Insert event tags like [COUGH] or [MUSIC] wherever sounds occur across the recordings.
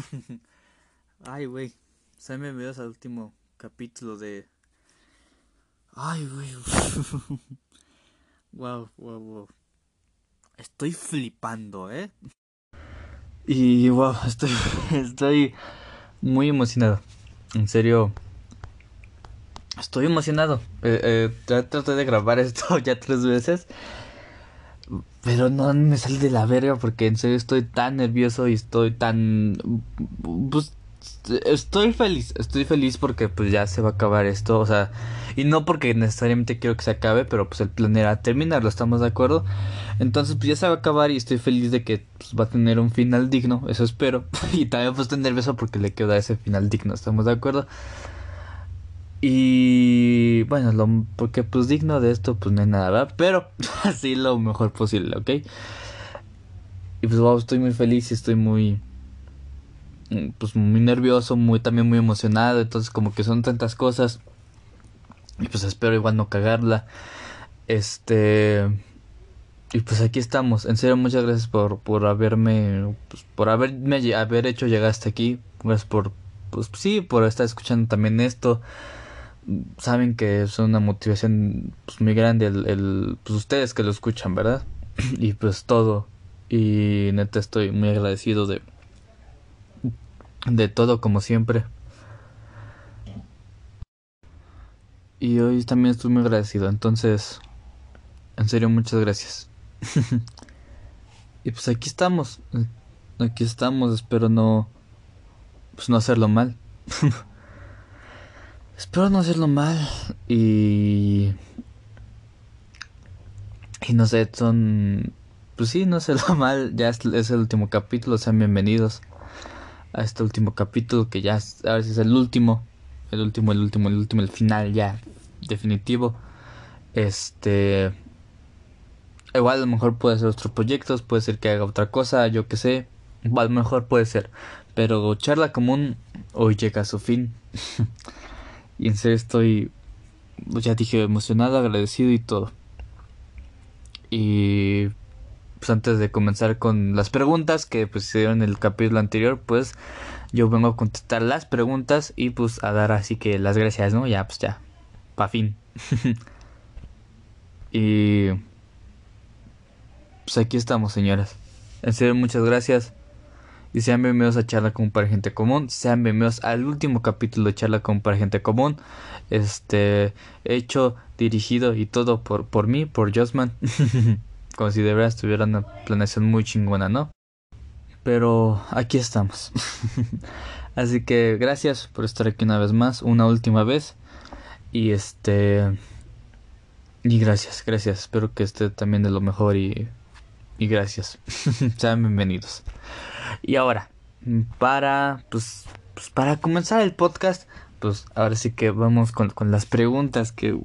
[LAUGHS] Ay, güey. Sean bienvenidos al último capítulo de. Ay, güey. wow, wow, wow. Estoy flipando, ¿eh? Y wow, estoy, [LAUGHS] estoy muy emocionado. En serio. Estoy emocionado. Eh, eh, traté de grabar esto [LAUGHS] ya tres veces. Pero no me sale de la verga porque en serio estoy tan nervioso y estoy tan... Pues estoy feliz, estoy feliz porque pues ya se va a acabar esto, o sea, y no porque necesariamente quiero que se acabe, pero pues el plan era terminarlo, ¿estamos de acuerdo? Entonces pues ya se va a acabar y estoy feliz de que pues, va a tener un final digno, eso espero, [LAUGHS] y también pues estoy nervioso porque le quiero dar ese final digno, ¿estamos de acuerdo? Y bueno, lo, porque pues digno de esto pues no hay nada, ¿verdad? Pero [LAUGHS] así lo mejor posible, ¿ok? Y pues wow, estoy muy feliz y estoy muy mm, pues muy nervioso, muy también muy emocionado, entonces como que son tantas cosas. Y pues espero igual no cagarla. Este y pues aquí estamos. En serio, muchas gracias por, por haberme pues, por haberme haber hecho llegar hasta aquí. Gracias por pues sí, por estar escuchando también esto saben que es una motivación pues, muy grande el, pues ustedes que lo escuchan, ¿verdad? [CLEARS THROAT] y pues todo. Y neta estoy muy agradecido de de todo como siempre. Y hoy también estoy muy agradecido, entonces en serio muchas gracias. [LAUGHS] y pues aquí estamos. Aquí estamos, espero no pues no hacerlo mal. [LAUGHS] Espero no hacerlo mal y... Y no sé, son... Pues sí, no hacerlo [LAUGHS] mal, ya es, el último capítulo, sean bienvenidos a este último capítulo que ya a ver si es el último, el último, el último, el último, el final ya definitivo. Este... Igual a lo mejor puede ser otros proyectos, puede ser que haga otra cosa, yo que sé. A lo mejor puede ser. Pero charla común hoy llega a su fin. [LAUGHS] Y en serio estoy, pues ya dije, emocionado, agradecido y todo. Y pues antes de comenzar con las preguntas que pues se dieron en el capítulo anterior, pues yo vengo a contestar las preguntas y pues a dar así que las gracias, ¿no? Ya, pues ya, pa' fin. [LAUGHS] y pues aquí estamos, señoras. En serio, muchas gracias. Y sean bienvenidos a Charla con para gente común. Sean bienvenidos al último capítulo de Charla con para gente común. Este, hecho, dirigido y todo por, por mí, por Josman. [LAUGHS] Como si de verdad estuviera una planeación muy chingona, ¿no? Pero aquí estamos. [LAUGHS] Así que gracias por estar aquí una vez más, una última vez. Y este... Y gracias, gracias. Espero que esté también de lo mejor y... Y gracias. [LAUGHS] Sean bienvenidos. Y ahora, para, pues, pues, para comenzar el podcast, pues ahora sí que vamos con, con las preguntas que,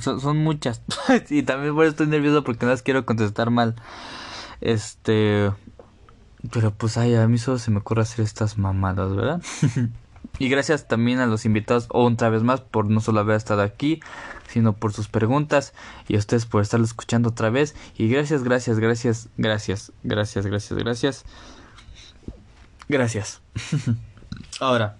son, son muchas. [LAUGHS] y también por eso estoy nervioso porque no las quiero contestar mal. Este, pero pues ay, a mí solo se me ocurre hacer estas mamadas, ¿verdad? [LAUGHS] y gracias también a los invitados otra vez más por no solo haber estado aquí, sino por sus preguntas y a ustedes por estarlo escuchando otra vez. Y gracias, gracias, gracias, gracias, gracias, gracias, gracias. Gracias. [LAUGHS] Ahora,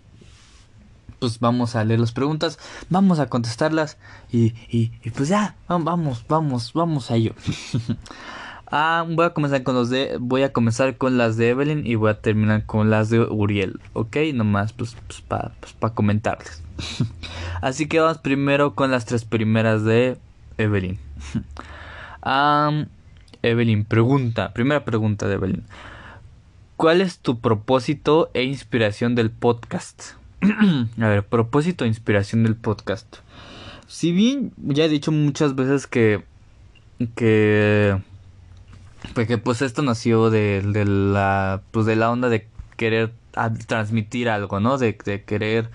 pues vamos a leer las preguntas, vamos a contestarlas y, y, pues ya, vamos, vamos, vamos a ello. [LAUGHS] ah, voy a comenzar con los de, voy a comenzar con las de Evelyn y voy a terminar con las de Uriel, ¿ok? Nomás pues, pues para pues, comentarles. [LAUGHS] Así que vamos primero con las tres primeras de Evelyn. Evelyn pregunta, primera pregunta de Evelyn. ¿Cuál es tu propósito e inspiración del podcast? [CLEARS THROAT] a ver, propósito e inspiración del podcast. Si bien ya he dicho muchas veces que que porque pues esto nació de, de la pues de la onda de querer transmitir algo, ¿no? De, de querer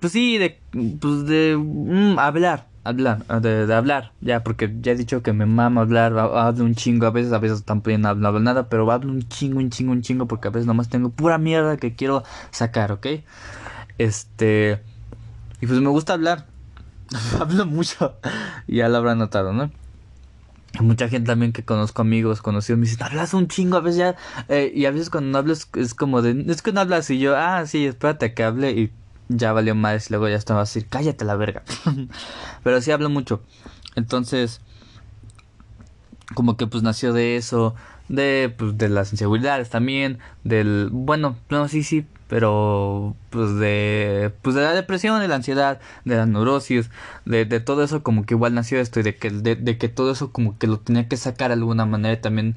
pues sí, de pues de mm, hablar, hablar, de, hablar, ya, porque ya he dicho que me mama hablar, hablo un chingo, a veces, a veces tampoco no hablo nada, pero hablo un chingo, un chingo, un chingo, porque a veces nomás tengo pura mierda que quiero sacar, ¿ok? Este, y pues me gusta hablar, [LAUGHS] hablo mucho, ya lo habrán notado, ¿no? mucha gente también que conozco amigos conocidos me dicen hablas un chingo a veces ya eh, y a veces cuando no hablas es como de es que no hablas y yo ah sí espérate que hable y ya valió más luego ya estaba así cállate la verga [LAUGHS] pero sí hablo mucho. Entonces como que pues nació de eso de pues de las inseguridades también del bueno no sí sí pero pues de pues de la depresión de la ansiedad de la neurosis de, de todo eso como que igual nació esto y de que de, que todo eso como que lo tenía que sacar de alguna manera también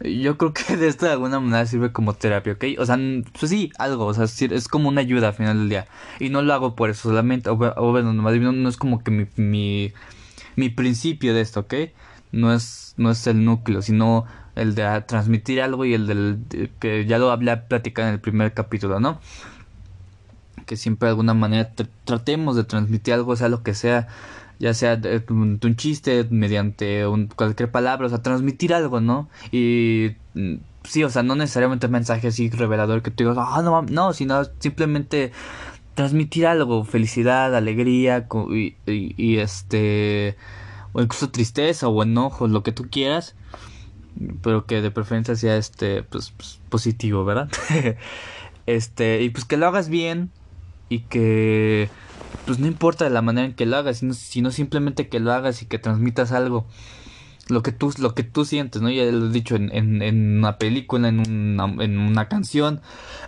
yo creo que de esto de alguna manera sirve como terapia, ¿ok? O sea, pues sí, algo, o sea, es como una ayuda al final del día. Y no lo hago por eso solamente, o, bueno, no, es como que mi, mi, mi principio de esto, ¿ok? No es, no es el núcleo, sino el de transmitir algo y el del que ya lo hablé platicar en el primer capítulo, ¿no? Que siempre de alguna manera tratemos de transmitir algo, sea lo que sea, ya sea un, chiste mediante un, cualquier palabra, o sea, transmitir algo, ¿no? Y mm, sí, o sea, no necesariamente un mensaje así revelador que tú digas, ah, no, no, sino simplemente transmitir algo, felicidad, alegría y, y este, o incluso tristeza o enojo, lo que tú quieras pero que de preferencia sea este pues, pues positivo, ¿verdad? [LAUGHS] este, y pues que lo hagas bien y que pues no importa la manera en que lo hagas, sino, simplemente que lo hagas y que transmitas algo. Lo que tú, lo que tú sientes, ¿no? Ya lo he dicho en, en, en una película, en una, en una canción,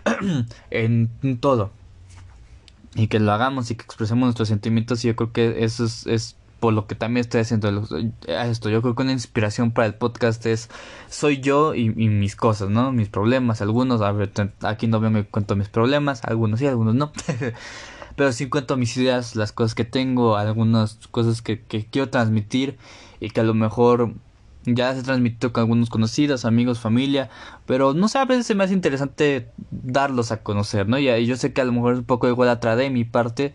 [CLEARS THROAT] en, todo. Y que lo hagamos y que expresemos nuestros sentimientos. Y yo creo que eso es, es por lo que también estoy haciendo esto. Yo creo que una inspiración para el podcast es soy yo y, mis cosas, ¿no? Mis problemas, algunos, a ver, aquí no veo me cuento mis problemas, algunos sí, algunos no. [LAUGHS] Pero sí cuento mis ideas, las cosas que tengo, algunas cosas que, quiero transmitir y que a lo mejor ya se transmitió con algunos conocidos, amigos, familia, pero no sé, a veces se me hace interesante darlos a conocer, ¿no? Y yo sé que a lo mejor es un poco igual atrás de mi parte,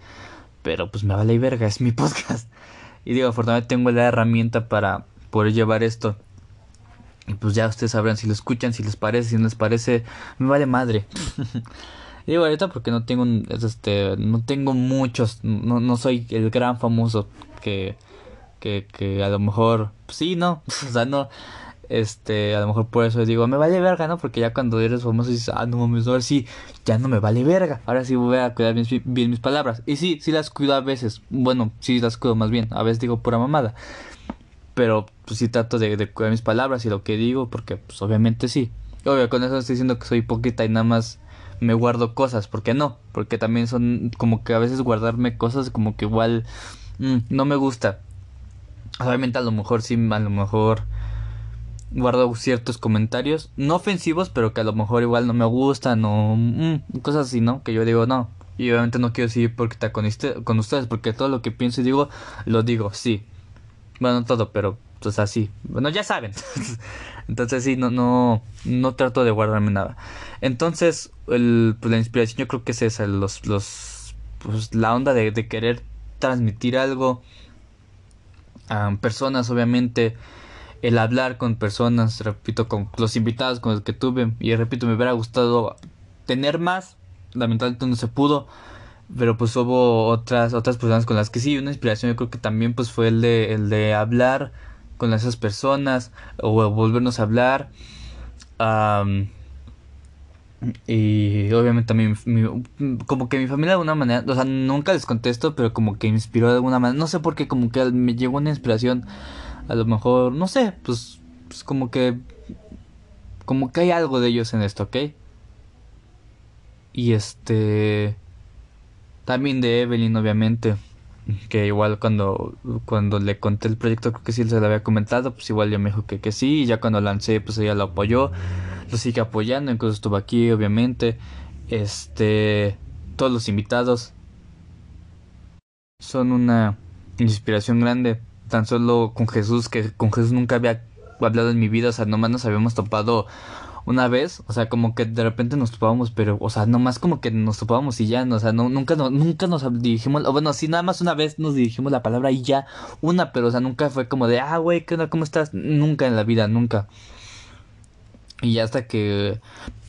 pero pues me vale y verga, es mi [LAUGHS] podcast. Y digo, afortunadamente tengo la herramienta para poder llevar esto. Y pues ya ustedes sabrán si lo escuchan, si les parece, si no les parece, me vale madre. [LAUGHS] digo ahorita porque no tengo este no tengo muchos, no, no soy el gran famoso que, que, que a lo mejor pues sí, no, [LAUGHS] o sea, no este, a lo mejor por eso digo, me vale verga, ¿no? Porque ya cuando eres famoso dices, ah, no mames, ahora sí, ya no me vale verga. Ahora sí voy a cuidar bien, mis palabras. Y sí, sí las cuido a veces. Bueno, sí las cuido más bien. A veces digo pura mamada. Pero pues sí trato de, cuidar mis palabras y lo que digo, porque pues obviamente sí. Obvio, con eso estoy diciendo que soy hipócrita y nada más me guardo cosas. porque no? Porque también son como que a veces guardarme cosas como que igual mm, no me gusta. Obviamente a lo mejor sí, a lo mejor guardo ciertos comentarios, no ofensivos, pero que a lo mejor igual no me gustan o mm, cosas así, ¿no? Que yo digo, no. Y obviamente no quiero seguir porque está con, con ustedes, porque todo lo que pienso y digo, lo digo, sí. Bueno, todo, pero pues así. Bueno, ya saben. [LAUGHS] Entonces sí, no, no, no trato de guardarme nada. Entonces, el, pues, la inspiración yo creo que es esa, los, los, pues la onda de, de querer transmitir algo a personas, obviamente el hablar con personas, repito, con los invitados con los que tuve. Y repito, me hubiera gustado tener más. Lamentablemente no se pudo. Pero pues hubo otras, otras personas con las que sí, una inspiración yo creo que también pues fue el de, el de hablar con esas personas o volvernos a hablar. y obviamente también como que mi familia de alguna manera, o sea, nunca les contesto, pero como que inspiró de alguna manera, no sé por qué, como que me llegó una inspiración a lo mejor, no sé, pues, pues como que, como que hay algo de ellos en esto, ¿ok? Y este, también de Evelyn, obviamente, que igual cuando, cuando le conté el proyecto, creo que sí se lo había comentado, pues igual ya me dijo que, que sí, y ya cuando lancé, pues ella lo apoyó, lo sigue apoyando, incluso estuvo aquí, obviamente, este, todos los invitados son una inspiración grande tan solo con Jesús, que con Jesús nunca había hablado en mi vida, o sea, nomás nos habíamos topado una vez, o sea, como que de repente nos topábamos, pero, o sea, nomás como que nos topábamos y ya, o sea, no, nunca, no, nunca nos dirigimos, o bueno, sí, nada más una vez nos dirigimos la palabra y ya, una, pero, o sea, nunca fue como de, ah, güey, ¿qué onda, cómo estás? Nunca en la vida, nunca. Y ya hasta que...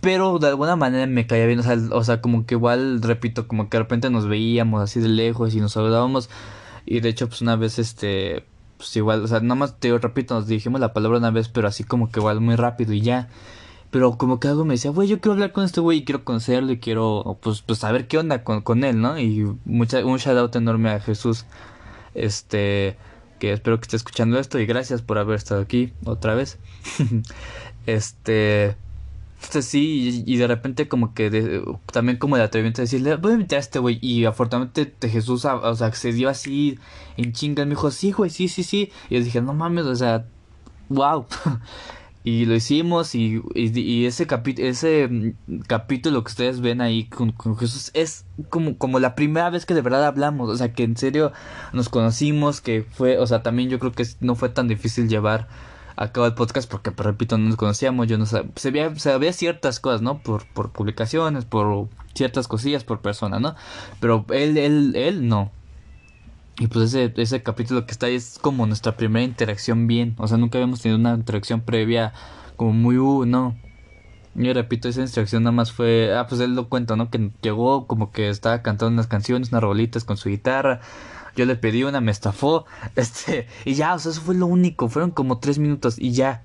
Pero de alguna manera me caía bien, o sea, o sea, como que igual, repito, como que de repente nos veíamos así de lejos y nos saludábamos. Y de hecho, pues una vez, este, pues igual, o sea, nada más te repito, nos dijimos la palabra una vez, pero así como que igual muy rápido y ya. Pero como que algo me decía, güey, yo quiero hablar con este güey y quiero conocerlo y quiero, pues, pues saber qué onda con, con él, ¿no? Y mucha, un shout out enorme a Jesús, este, que espero que esté escuchando esto y gracias por haber estado aquí otra vez. [LAUGHS] este, entonces sí, y, de repente como que también como de atrevimiento de decirle, voy a invitar a este güey. Y afortunadamente Jesús, o sea, así en chingas. Me dijo, sí, güey, sí, sí, sí. Y yo dije, no mames, o sea, wow. [LAUGHS] y lo hicimos y, y, ese, capítulo ese mm, capítulo que ustedes ven ahí con, con, Jesús es como, como la primera vez que de verdad hablamos, o sea, que en serio nos conocimos, que fue, o sea, también yo creo que no fue tan difícil llevar a cabo el podcast porque, pues, repito, no nos conocíamos, yo no sabía, se sabía ciertas cosas, ¿no? Por, por publicaciones, por ciertas cosillas, por persona, ¿no? Pero él, él, él no. Y pues ese, ese capítulo que está ahí es como nuestra primera interacción bien. O sea, nunca habíamos tenido una interacción previa como muy, uh, no. Y repito, esa interacción nada más fue, ah, pues él lo cuenta, ¿no? Que llegó como que estaba cantando unas canciones, unas rolitas con su guitarra. Yo le pedí una, me estafó. [LAUGHS] Este, y ya, o sea, eso fue lo único. Fueron como tres minutos y ya.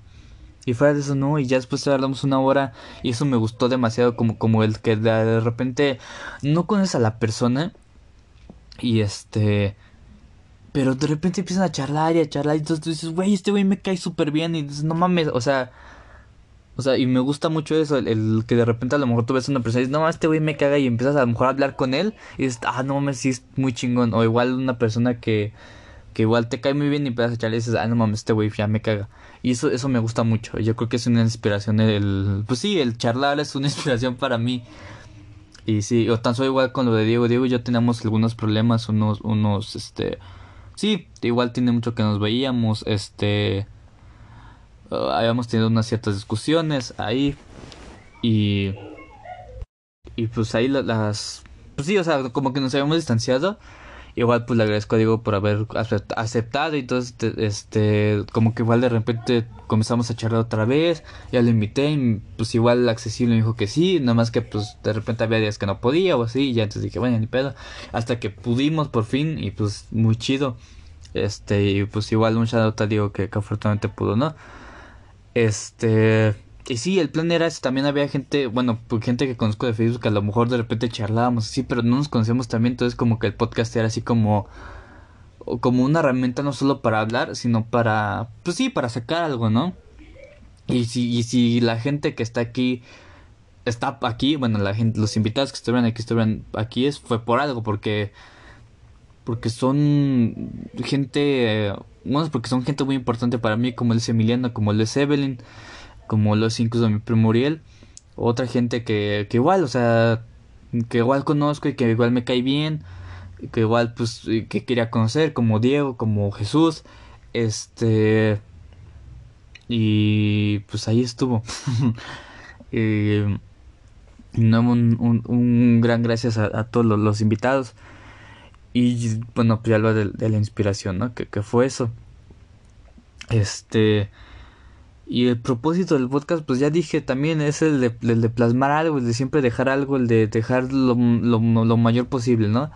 Y fuera de eso no, y ya después hablamos una hora y eso me gustó demasiado como, como el que de repente no conoces a la persona y este pero de repente empiezan a charlar y a charlar. Y entonces tú dices, güey, este güey me cae súper bien. Y dices, no mames, o sea. O sea, y me gusta mucho eso, el, que de repente a lo mejor tú ves a una persona y dices, no, este güey me caga y empiezas a lo mejor a hablar con él y dices, ah, no mames, sí es muy chingón. O igual una persona que, que igual te cae muy bien y empiezas a charlar y dices, ah, no mames, este güey ya me caga. Y eso, eso me gusta mucho. Yo creo que es una inspiración, el, pues sí, el charlar es una [LAUGHS] inspiración para mí. Y sí, o tan solo igual con lo de Diego. Diego y yo teníamos algunos problemas, unos, unos, este Sí, igual tiene mucho que nos veíamos, este... Uh, habíamos tenido unas ciertas discusiones ahí y... Y pues ahí las... Pues sí, o sea, como que nos habíamos distanciado igual pues le agradezco a Diego por haber aceptado y entonces este como que igual de repente comenzamos a charlar otra vez ya lo invité y pues igual accesible me dijo que sí nada más que pues de repente había días que no podía o así y ya entonces dije bueno ni pedo hasta que pudimos por fin y pues muy chido. Este y pues igual un shout a Diego que afortunadamente pudo no este y sí, el plan era ese. También había gente, bueno, pues gente que conozco de Facebook, a lo mejor de repente charlábamos así, pero no nos conocíamos también. Entonces, como que el podcast era así como. Como una herramienta no solo para hablar, sino para. Pues sí, para sacar algo, ¿no? Y si, y si la gente que está aquí. Está aquí, bueno, la gente, los invitados que estuvieron aquí, estuvieron aquí, es, fue por algo, porque. Porque son gente. Bueno, porque son gente muy importante para mí, como el Emiliano, como el es Evelyn como los de mi primo Uriel. Otra gente que, que igual, o sea, que igual conozco y que igual me cae bien, que igual pues que quería conocer, como Diego, como Jesús, este y pues ahí estuvo. [LAUGHS] eh, no, un, un, gran gracias a, todos los, invitados y bueno pues ya lo de, de la inspiración, ¿no? Que, que fue eso. Este y el propósito del podcast, pues ya dije también, es el de, el de plasmar algo, el de siempre dejar algo, el de dejar lo, lo, lo mayor posible, ¿no?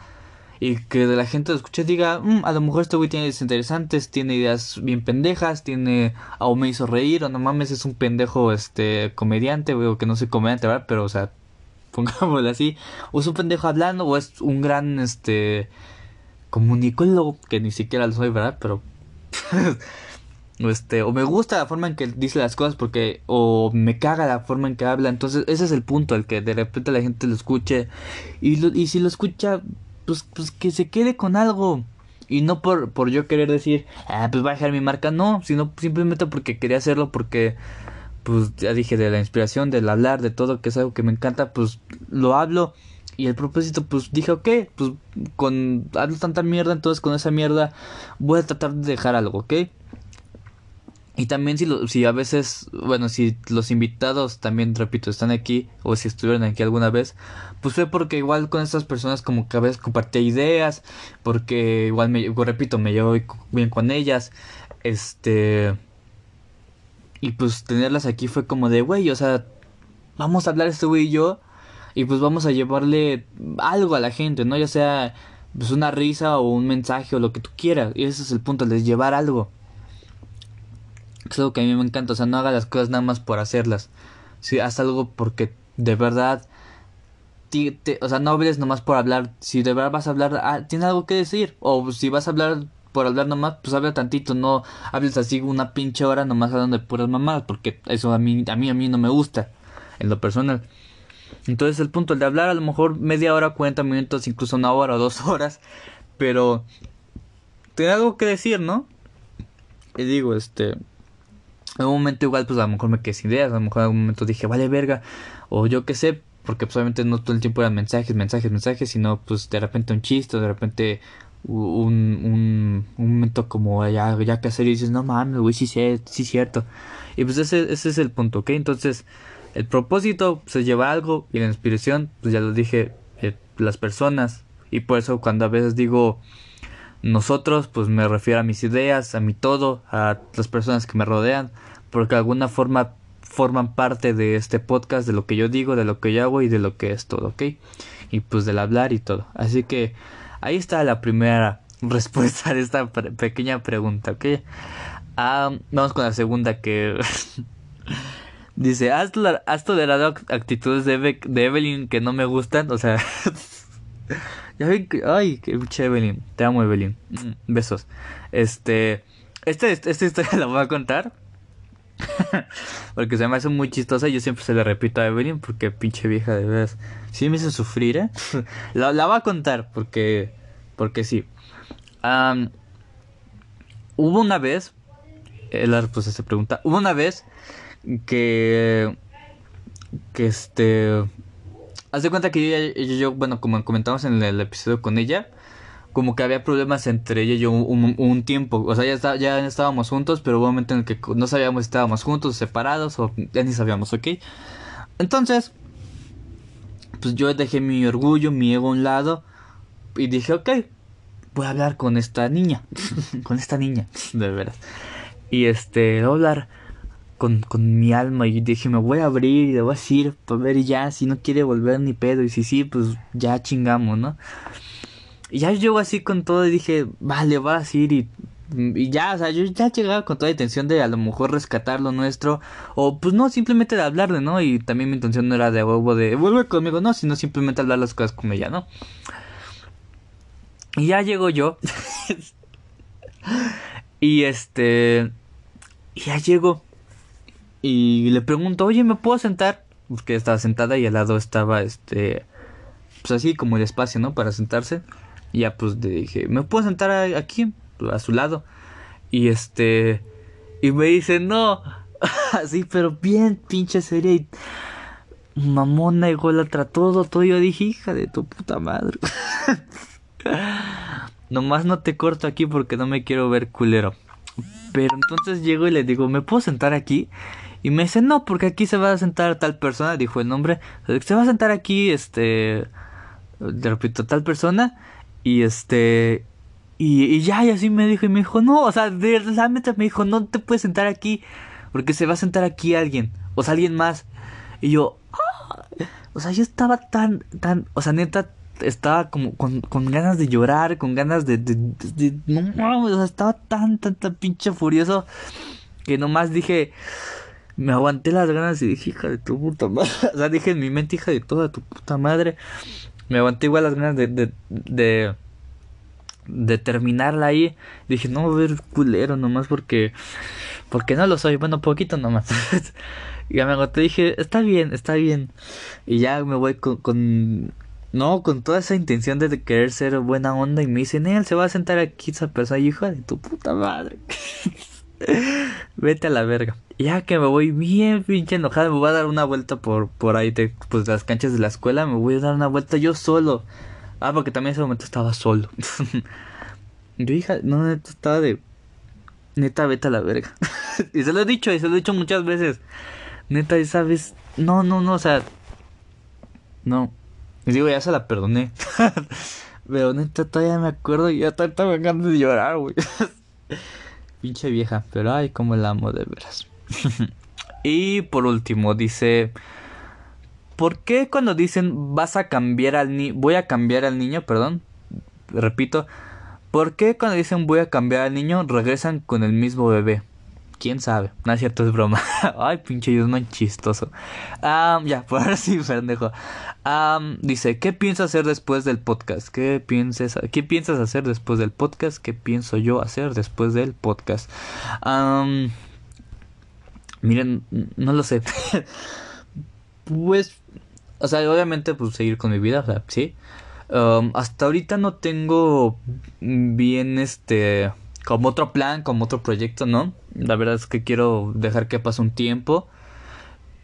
Y que de la gente lo escuche diga, mm, a lo mejor este güey tiene ideas interesantes, tiene ideas bien pendejas, tiene, o me hizo reír, o no mames, es un pendejo, este, comediante, o que no soy comediante, ¿verdad? Pero, o sea, [LAUGHS] pongámoslo así, o es un pendejo hablando, o es un gran, este, comunicólogo, que ni siquiera lo soy, ¿verdad? Pero... [LAUGHS] este o me gusta la forma en que dice las cosas porque o me caga la forma en que habla. Entonces ese es el punto el que de repente la gente lo escuche. Y y si lo escucha pues pues que se quede con algo. Y no por por yo querer decir ah pues voy a dejar mi marca no sino simplemente porque quería hacerlo porque pues ya dije de la inspiración del hablar de todo que es algo que me encanta pues lo hablo. Y el propósito, pues dije, ok, pues con hablo tanta mierda, entonces con esa mierda voy a tratar de dejar algo, ¿ok? Y también si, lo, si a veces, bueno, si los invitados también, repito, están aquí o si estuvieron aquí alguna vez, pues fue porque igual con estas personas como que a veces compartía ideas, porque igual me, repito, me llevo bien con ellas, este... Y pues tenerlas aquí fue como de, güey, o sea, vamos a hablar este güey y yo, y pues vamos a llevarle algo a la gente, ¿no? Ya sea pues una risa o un mensaje o lo que tú quieras. Y ese es el punto, de llevar algo. Es algo que a mí me encanta, o sea, no haga las cosas nada más por hacerlas. Si haz algo porque de verdad o sea, no hables nomás por hablar. Si de verdad vas a hablar, ah, tienes algo que decir. O si vas a hablar por hablar nomás, pues habla tantito. No hables así una pinche hora nomás hablando de puras mamadas. Porque eso a mí, a mí, a mí no me gusta. En lo personal. Entonces el punto, el de hablar a lo mejor media hora, 40 minutos, incluso una hora o dos [LAUGHS] horas. Pero... Tiene algo que decir, ¿no? Y digo, este... En un momento igual, pues a lo mejor me quedé sin ideas. A lo mejor en algún momento dije, vale verga. O yo qué sé, porque pues obviamente no todo el tiempo eran mensajes, mensajes, mensajes, sino pues de repente un chiste, de repente un, un, un momento como ya, ya que hacer y dices, no mames, güey, sí, sí, sí, cierto. Y pues ese, ese es el punto, ¿ok? Entonces, el propósito se pues, lleva algo y la inspiración, pues ya lo dije, eh, las personas. Y por eso cuando a veces digo nosotros, pues me refiero a mis ideas, a mi todo, a las personas que me rodean, porque de alguna forma forman parte de este podcast, de lo que yo digo, de lo que yo hago y de lo que es todo, ¿ok? Y pues del hablar y todo. Así que ahí está la primera [LAUGHS] respuesta de esta pequeña pregunta, ¿ok? Ah, vamos con la segunda que [LAUGHS] dice, has, has tolerado actitudes de, de Evelyn que no me gustan, o sea... [LAUGHS] ya ven que... Ay, qué Evelyn. Te amo, Evelyn. Mm, besos. Este... Esta, esta historia [LAUGHS] la voy a contar [LAUGHS] porque se me hace muy chistosa. Yo siempre se le repito a Evelyn porque pinche vieja de veras. Sí me hizo sufrir, ¿eh? [LAUGHS] la, la va a contar porque. Porque sí. hubo una vez. La respuesta se pregunta. Hubo una vez que. Que este. Haz de cuenta que yo, yo, bueno, como comentamos en el episodio con ella como que había problemas entre ella y yo un, tiempo. O sea, ya, ya estábamos juntos, pero hubo un momento en el que no sabíamos si estábamos juntos, separados, o ya ni sabíamos, ¿ok? Entonces, pues yo dejé mi orgullo, mi ego a un lado, y dije, ok, voy a hablar con esta niña, [LAUGHS] con esta niña, [LAUGHS] de veras. Y este, voy a hablar con, con mi alma, y dije, me voy a abrir y le voy a decir, para ver ya, si no quiere volver ni pedo, y si sí, pues ya chingamos, ¿no? Y ya llego así con todo y dije, vale, va a ir y, y ya, o sea, yo ya llegaba con toda la intención de a lo mejor rescatar lo nuestro, o pues no, simplemente de hablarle, ¿no? Y también mi intención no era de huevo de vuelve conmigo, no, sino simplemente hablar las cosas con ella, ¿no? Y ya llego yo. [LAUGHS] y este. Y ya llego. Y le pregunto, oye, ¿me puedo sentar? Porque estaba sentada y al lado estaba este. Pues así como el espacio, ¿no? Para sentarse. Y ya pues le dije, ¿me puedo sentar aquí? A su lado. Y este... Y me dice, no. [LAUGHS] Así, pero bien pinche seria y... Mamona, ególatra, todo, todo. Yo dije, hija de tu puta madre. [LAUGHS] Nomás no te corto aquí porque no me quiero ver culero. Pero entonces llego y le digo, ¿me puedo sentar aquí? Y me dice, no, porque aquí se va a sentar tal persona, dijo el nombre. Se va a sentar aquí, este... Le repito, tal persona. Y este. Y, ya, y así me dijo, y me dijo, no, o sea, de realmente me dijo, no te puedes sentar aquí, porque se va a sentar aquí alguien, o sea, alguien más. Y yo, ah", o sea, yo estaba tan, tan, o sea, neta, estaba como con, con ganas de llorar, con ganas de, de, no o sea, estaba tan, tan, tan pinche furioso, que nomás dije, me aguanté las ganas y dije, hija de tu puta madre, [LAUGHS] o sea, dije en mi mente, hija de toda tu puta madre me aguanté igual las ganas de, de, de, terminarla ahí. Dije, no a ver culero nomás porque, porque no lo soy. Bueno, poquito nomás. [LAUGHS] y ya me aguanté, dije, está bien, está bien. Y ya me voy con, con no, con toda esa intención de querer ser buena onda y me dicen, él se va a sentar aquí esa persona, hija de tu puta madre. [LAUGHS] [LAUGHS] Vete a la verga. Ya que me voy bien pinche enojada, me voy a dar una vuelta por, por ahí, de, pues las canchas de la escuela, me voy a dar una vuelta yo solo. Ah, porque también en ese momento estaba solo. [LAUGHS] yo, hija, no, neta, estaba de... Neta, vete a la verga. [LAUGHS] y se lo he dicho, y se lo he dicho muchas veces. Neta, esa vez... No, no, no, o sea... No. Y digo, ya se la perdoné. Pero neta, todavía me acuerdo y ya estaba ganas de llorar, güey. Pinche vieja, pero ay, como la amo de veras. [LAUGHS] y por último, dice. ¿Por qué cuando dicen vas a cambiar al niño, voy a cambiar al niño, perdón? repito, ¿por qué cuando dicen voy a cambiar al niño regresan con el mismo bebé? Quién sabe. No es cierto, es broma. [LAUGHS] Ay, pinche man chistoso. ya, [LAUGHS] por ahora sí, pendejo. dice, ¿qué piensas hacer después del podcast? ¿Qué, piensas, ¿Qué piensas hacer después del podcast? ¿Qué pienso yo hacer después del podcast? miren, no lo sé. [LAUGHS] pues, o sea, obviamente, pues seguir con mi vida, sí. hasta ahorita no tengo bien este como otro plan, como otro proyecto, ¿no? La verdad es que quiero dejar que pase un tiempo.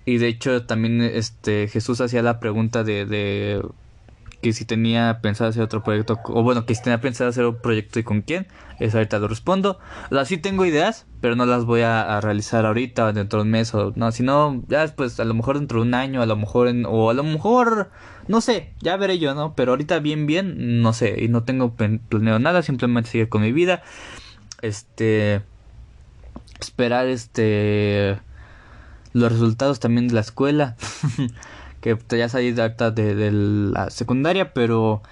Y de hecho también este Jesús hacía la pregunta de, que si tenía pensado hacer otro proyecto, o bueno, que si tenía pensado hacer un proyecto y con quién, eso ahorita lo respondo. O sí tengo ideas, pero no las voy a, realizar ahorita, dentro de un mes, o no, sino ya después, a lo mejor dentro de un año, a lo mejor, o a lo mejor, no sé, ya veré yo, ¿no? Pero ahorita bien, bien, no sé, y no tengo planeado nada, simplemente seguir con mi vida este esperar este los resultados también de la escuela [LAUGHS] que ya salí de acta de, la secundaria pero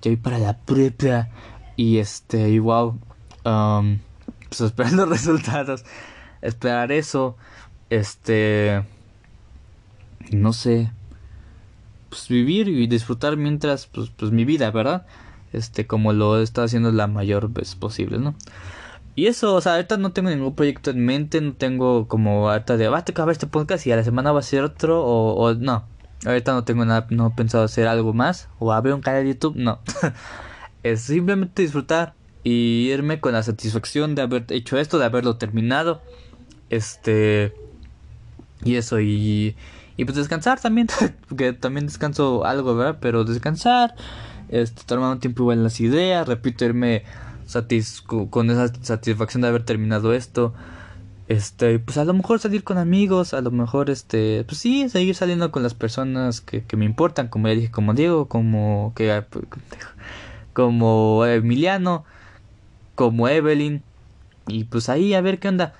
ya voy para la prepa y este y wow um, pues [LAUGHS] esperar los resultados esperar eso este no sé pues vivir y disfrutar mientras pues, pues mi vida verdad este como lo está haciendo la mayor vez posible no y eso, o sea, ahorita no tengo ningún proyecto en mente, no tengo como ahorita de, va a acabar este podcast y a la semana va a ser otro, o, no. Ahorita no tengo nada, no he pensado hacer algo más, o abrir un canal de YouTube, no. [LAUGHS] es simplemente disfrutar y irme con la satisfacción de haber hecho esto, de haberlo terminado. Este. Y eso, y. Y pues descansar también, [LAUGHS] porque también descanso algo, ¿verdad? Pero descansar, este, tomar un tiempo igual en las ideas, repito, con esa satisfacción de haber terminado esto. Este, pues a lo mejor salir con amigos, a lo mejor este, pues sí, seguir saliendo con las personas que, me importan, como ya dije, como Diego, como que [LAUGHS] como Emiliano, como Evelyn y pues ahí a ver qué onda.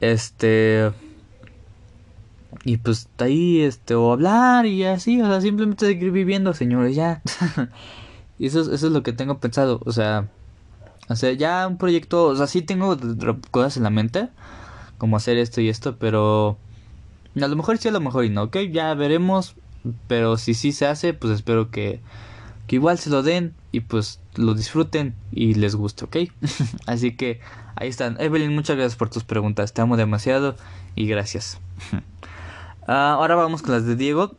Este y pues ahí este o hablar y así, o sea, simplemente seguir viviendo, señores, ya. [LAUGHS] y eso, eso es lo que tengo pensado, o sea, o sea, ya un proyecto, o sea, sí tengo cosas en la mente, como hacer esto y esto, pero a lo mejor sí, a lo mejor y no, ok, ya veremos, pero si sí se hace, pues espero que, que igual se lo den y pues lo disfruten y les guste, ok. [LAUGHS] Así que ahí están. Evelyn, muchas gracias por tus preguntas, te amo demasiado y gracias. [LAUGHS] Ah, ahora vamos con las de Diego.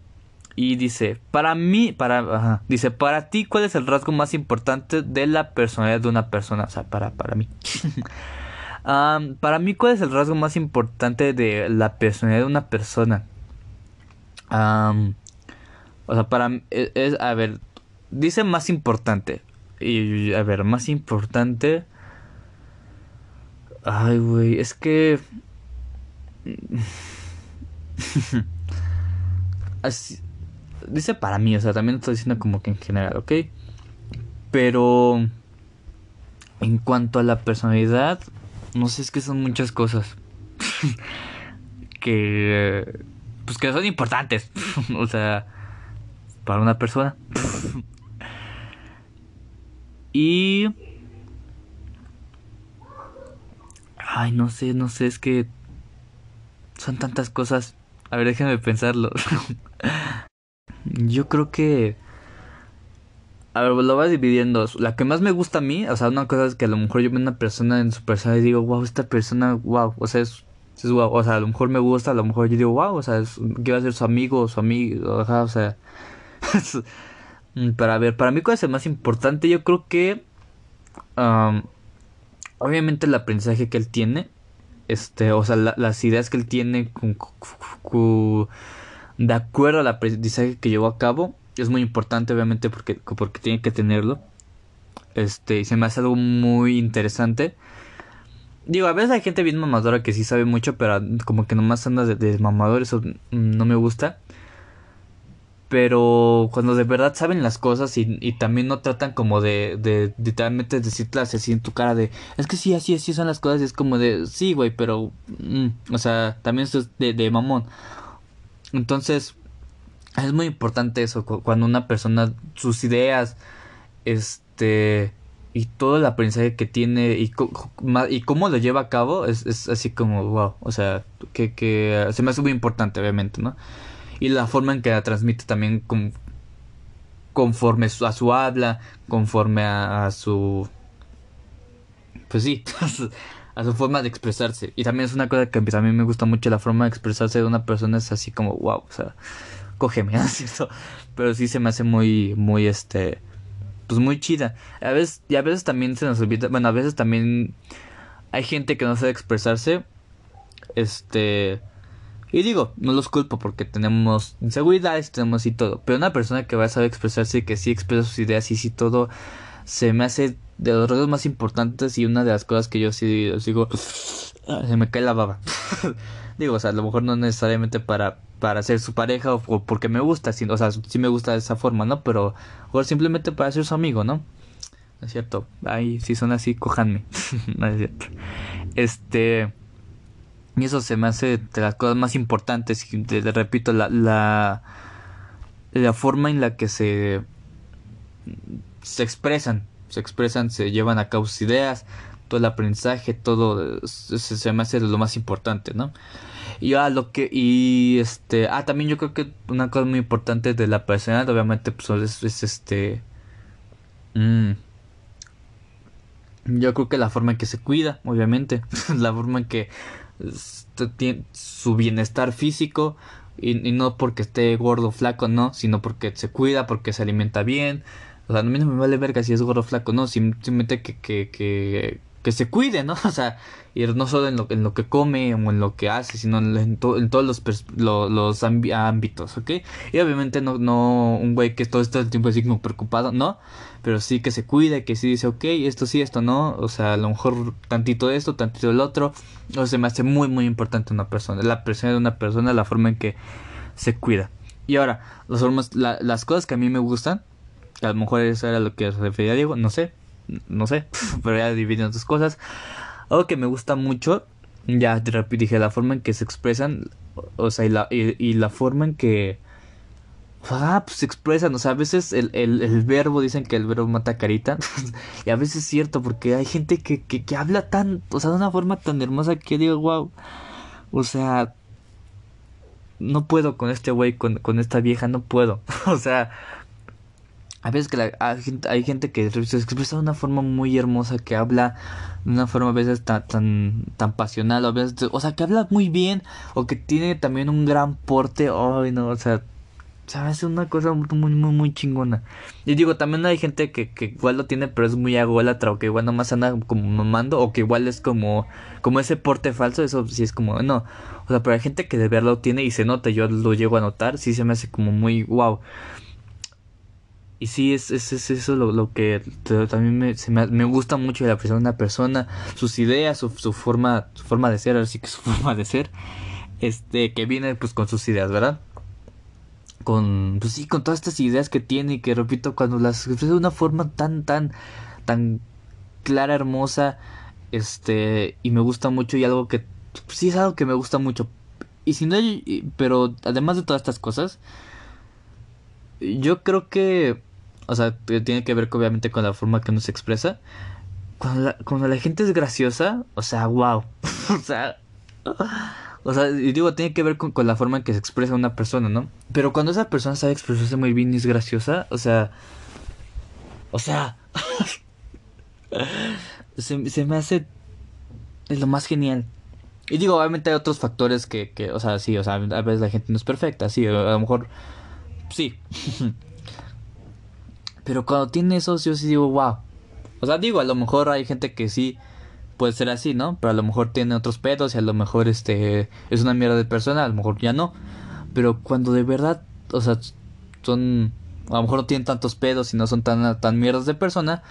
Y dice, para mí, para, dice, para ti, ¿cuál es el rasgo más importante de la personalidad de una persona? O sea, para, para mí. [LAUGHS] para mí, ¿cuál es el rasgo más importante de la personalidad de una persona? o sea, para es, es, a ver, dice más importante. Y, a ver, más importante. Ay, güey, es que... [LAUGHS] Así, dice para mí, o sea, también estoy diciendo como que en general, ¿ok? Pero en cuanto a la personalidad, no sé, es que son muchas cosas [LAUGHS] que pues que son importantes, [LAUGHS] o sea, para una persona. [LAUGHS] y ay, no sé, no sé, es que son tantas cosas. A ver, déjenme pensarlo. Yo creo que... A ver, lo vas dividiendo. La que más me gusta a mí, o sea, una cosa es que a lo mejor yo veo una persona en su persona y digo, wow, esta persona, wow, o sea, es, es wow, o sea, a lo mejor me gusta, a lo mejor yo digo, wow, o sea, es, quiero ser su amigo, su amigo, o sea. [LAUGHS] para ver, para mí, ¿cuál es el más importante? Yo creo que. obviamente el aprendizaje que él tiene, este, o sea, las ideas que él tiene con de acuerdo al aprendizaje que llevó a cabo. Es muy importante, obviamente, porque, porque tiene que tenerlo. Este, y se me hace algo muy interesante. Digo, a veces hay gente bien mamadora que sí sabe mucho, pero como que nomás anda de, de mamador, eso no me gusta. Pero cuando de verdad saben las cosas y, también no tratan como de, de literalmente decirlas así en tu cara de, es que sí, así, así son las cosas y es como de, sí, güey, pero, mm", o sea, también eso es de, de mamón. Entonces, es muy importante eso, cuando una persona, sus ideas, este, y todo el aprendizaje que tiene y, cómo lo lleva a cabo es, es así como wow, o sea, que, que se me hace muy importante obviamente, ¿no? Y la forma en que la transmite también conforme a su habla, conforme a, su... Pues sí, [LAUGHS] a su forma de expresarse. Y también es una cosa que a mí me gusta mucho, la forma de expresarse de una persona es así como wow, o sea, cógeme, [LAUGHS] ¿no? Pero sí se me hace muy, muy este pues muy chida. A veces, y a veces también se nos olvida, bueno, a veces también hay gente que no sabe expresarse. Este, y digo, no los culpo porque tenemos inseguridades, tenemos y todo. Pero una persona que va a saber expresarse y que sí expresa sus ideas y sí todo, se me hace de los retos más importantes y una de las cosas que yo sí digo, se me cae la baba. [LAUGHS] digo, o sea, a lo mejor no necesariamente para para ser su pareja o, porque me gusta, sino, o sea, sí me gusta de esa forma, ¿no? Pero o simplemente para ser su amigo, ¿no? ¿No es cierto? Ay, si son así, cojanme. [LAUGHS] no es cierto. Este y eso se me hace de las cosas más importantes, y te, repito, la, la la forma en la que se se expresan, se expresan, se llevan a cabo sus ideas, todo el aprendizaje, todo se, se me hace lo más importante, ¿no? Y a lo que, y este, ah, también yo creo que una cosa muy importante de la personalidad, obviamente, pues es, este, mm, yo creo que la forma en que se cuida, obviamente, [LAUGHS] la forma en que este, su bienestar físico, y, no porque esté gordo o flaco, no, sino porque se cuida, porque se alimenta bien. O sea, a mí no me vale verga si es gordo flaco, no, simplemente que, que, que, que se cuide, ¿no? [LAUGHS] O sea, y no solo en lo, en lo que come o en lo que hace, sino en, en todos los, los ámbitos, ¿ok? Y obviamente no, no un güey que todo, esto el tiempo así como preocupado, ¿no? Pero sí que se cuide, que sí dice, ok, esto sí, esto no, o sea, a lo mejor tantito esto, tantito el otro, o sea, me hace muy, muy importante una persona, la persona de una persona, la forma en que se cuida. Y ahora, las, formas, las cosas que a mí me gustan, a lo mejor eso era lo que se refería Diego, no sé, no sé, [LAUGHS] pero ya dividen otras cosas. Algo que me gusta mucho, ya dije, la forma en que se expresan, o sea, y la, y, la forma en que... Ah, pues se expresan, o sea, a veces el, el, verbo, dicen que el verbo mata carita, [LAUGHS] y a veces es cierto, porque hay gente que, que, que habla tan, o sea, de una forma tan hermosa que digo, wow, o sea, no puedo con este güey, con, con esta vieja, no puedo, [LAUGHS] o sea, a veces que la, hay, gente, que se expresa de una forma muy hermosa, que habla de una forma a veces tan, tan, tan pasional, a veces, o sea, que habla muy bien, o que tiene también un gran porte, no, o sea, sabes, una cosa muy, muy, muy chingona. Y digo, también hay gente que, que igual lo tiene, pero es muy agólatra, o que igual nomás anda como mamando, o que igual es como, como ese porte falso, eso sí es como, no, o sea, pero hay gente que de verdad tiene y se nota, yo lo llego a notar, sí se me hace como muy wow. Y sí, es, es, es eso lo, lo que también me, me, me, gusta mucho de la persona una persona, sus ideas, su, su, forma, su forma de ser, así que su [LAUGHS] forma de ser, este, que viene pues con sus ideas, ¿verdad? Con, pues sí, con todas estas ideas que tiene y que repito, cuando las expresa de una forma tan, tan, tan clara, hermosa, este, y me gusta mucho y algo que, pues sí es algo que me gusta mucho. Y si no, pero además de todas estas cosas, yo creo que o sea, tiene que ver obviamente con la forma que uno se expresa. Cuando la, cuando la gente es graciosa, o sea, wow. [LAUGHS] o sea, o sea, y digo, tiene que ver con, con, la forma en que se expresa una persona, ¿no? Pero cuando esa persona sabe expresarse muy bien y es graciosa, o sea, o sea, [LAUGHS] se, se me hace es lo más genial. Y digo, obviamente hay otros factores que, que, o sea, sí, o sea, a veces la gente no es perfecta, sí, a lo mejor, sí. Pero cuando tiene eso, yo sí digo, wow. O sea, digo, a lo mejor hay gente que sí puede ser así, ¿no? Pero a lo mejor tiene otros pedos y a lo mejor este es una mierda de persona, a lo mejor ya no. Pero cuando de verdad, o sea, son a lo mejor no tienen tantos pedos y no son tan tan mierdas de persona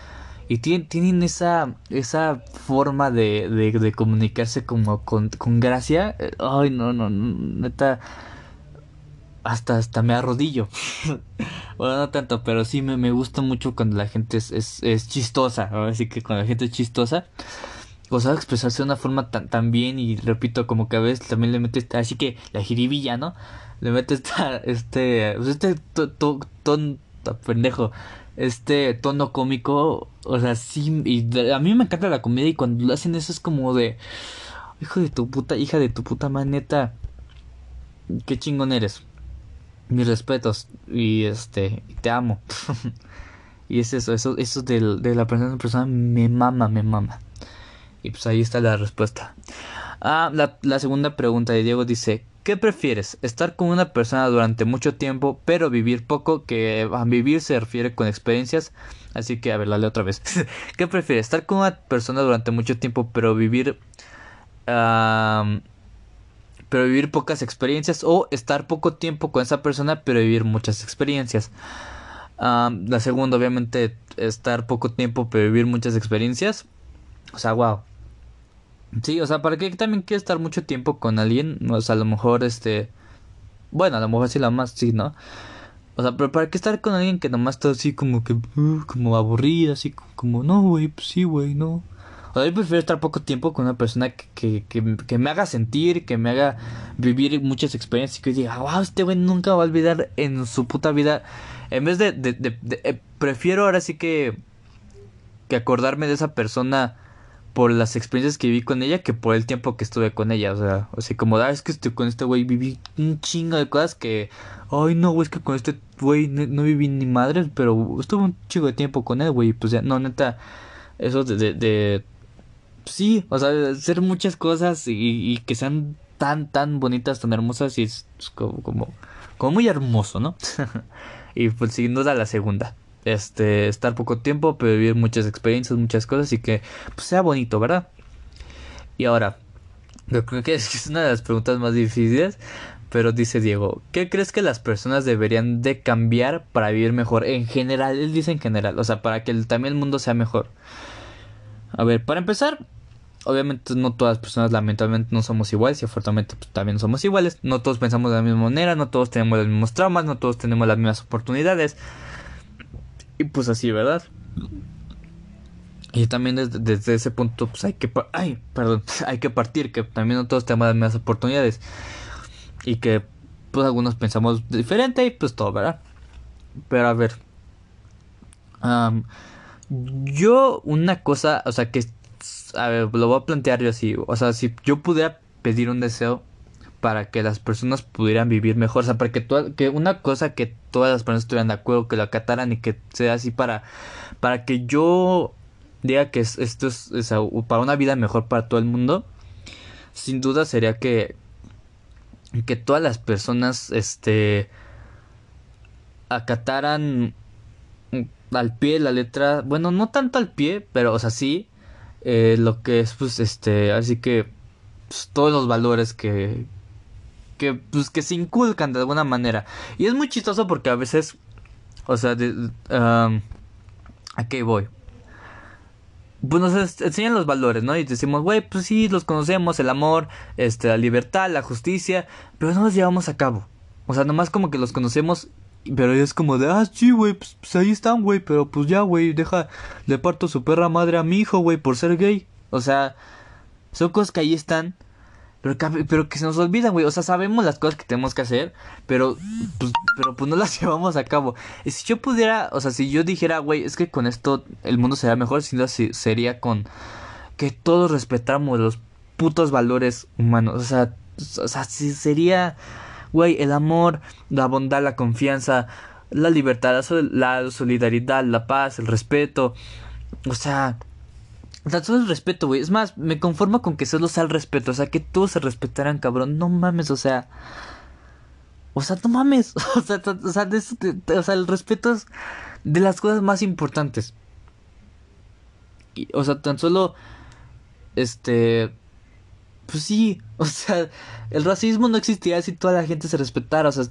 y tienen, tienen esa esa forma de, de, comunicarse como con, con gracia. Eh, ay, no, no, neta hasta, hasta me arrodillo. [LAUGHS] bueno, no tanto, pero sí me, me gusta mucho cuando la gente es, es, es chistosa. Así que cuando la gente es chistosa, o sabe expresarse de una forma tan, tan bien. Y repito, como que a veces también le metes, así que la jiribilla, ¿no? Le metes [LAUGHS] esta, este, pues este pendejo. Este tono cómico, o sea, sí, y a mí me encanta la comedia y cuando lo hacen eso es como de, hijo de tu puta, hija de tu puta maneta, qué chingón eres. Mis respetos y este, te amo. [LAUGHS] y es eso, eso, eso de, de la persona, persona me mama, me mama. Y pues ahí está la respuesta. Ah, la, la segunda pregunta de Diego dice, ¿Qué prefieres? ¿Estar con una persona durante mucho tiempo pero vivir poco? Que a vivir se refiere con experiencias. Así que a ver, dale otra vez. [LAUGHS] ¿Qué prefieres? ¿Estar con una persona durante mucho tiempo pero vivir... pero vivir pocas experiencias? ¿O estar poco tiempo con esa persona pero vivir muchas experiencias? la segunda, obviamente, estar poco tiempo pero vivir muchas experiencias. O sea, wow. Sí, o sea, ¿para qué también quieres estar mucho tiempo con alguien? O sea, a lo mejor este... Bueno, a lo mejor sí la más, sí, ¿no? O sea, pero ¿para qué estar con alguien que nomás está así como que... Uh, como aburrida, así como... No, güey, pues sí, güey, no. O sea, yo prefiero estar poco tiempo con una persona que, que, que, me haga sentir, que me haga vivir muchas experiencias y que diga, wow, este güey nunca va a olvidar en su puta vida. En vez de... de, de, eh, prefiero ahora sí que... Que acordarme de esa persona por las experiencias que viví con ella que por el tiempo que estuve con ella. O sea, o sea como, ah, es que estoy con este güey viví un chingo de cosas que, ay, no, güey, es que con este güey no, viví ni madres, pero estuve un chingo de tiempo con él, güey. Pues ya, no, neta, eso de, de, sí, o sea, hacer muchas cosas y, que sean tan, tan bonitas, tan hermosas y es como, como, como muy hermoso, ¿no? [LAUGHS] y pues sin duda la segunda este, estar poco tiempo, pero vivir muchas experiencias, muchas cosas y que pues, sea bonito, ¿verdad? Y ahora, yo creo que [LAUGHS] es una de las preguntas más difíciles, pero dice Diego, ¿qué crees que las personas deberían de cambiar para vivir mejor? En general, él dice en general, o sea, para que también el mundo sea mejor. A ver, para empezar, obviamente no todas las personas lamentablemente no somos iguales y afortunadamente pues, también somos iguales. No todos pensamos de la misma manera, no todos tenemos los mismos traumas, no todos tenemos las mismas oportunidades. Y pues así, ¿verdad? Y también desde, ese punto, pues hay que, ay, perdón, [LAUGHS] hay que partir, que también no todos tenemos las mismas oportunidades. Y que, pues algunos pensamos diferente y pues todo, ¿verdad? Pero a ver. yo una cosa, o sea que, a ver, lo voy a plantear yo así. O sea, si yo pudiera pedir un deseo, para que las personas pudieran vivir mejor, o sea, para que, que una cosa que todas las personas estuvieran de acuerdo, que lo acataran y que sea así para, para que yo diga que esto es, para una vida mejor para todo el mundo, sin duda sería que, que todas las personas, este, acataran al pie la letra, bueno, no tanto al pie, pero, o sea, sí, eh, lo que es, pues, este, así que, pues, todos los valores que, que, pues, que se inculcan de alguna manera. Y es muy chistoso porque a veces, o sea, de, um, ¿a qué voy? Pues nos enseñan los valores, ¿no? Y decimos, güey, pues sí, los conocemos, el amor, este, la libertad, la justicia, pero no los llevamos a cabo. O sea, nomás como que los conocemos, pero es como de, ah, sí, güey, pues, pues, ahí están, güey, pero pues ya, güey, deja, le parto su perra madre a mi hijo, güey, por ser gay. O sea, son cosas que ahí están, pero que, pero que se nos olvidan, güey. O sea, sabemos las cosas que tenemos que hacer, pero pues, pero pues no las [LAUGHS] llevamos a cabo. Y si yo pudiera, o sea, si yo dijera, güey, es que con esto el mundo sería mejor, sin duda sería con que todos respetamos los putos valores humanos. O sea, o sea, si sería, güey, el amor, la bondad, la confianza, la libertad, la solidaridad, la paz, el respeto. O sea, Tan solo el respeto, güey. Es más, me conformo con que solo sea el respeto. O sea, que todos se respetaran, cabrón. No mames, o sea. O sea, no mames. [LAUGHS] O sea, o sea, el respeto es de las cosas más importantes. o sea, tan solo. Este. Pues sí, [LAUGHS] o sea, el racismo no existiría si toda la gente se respetara, o sea,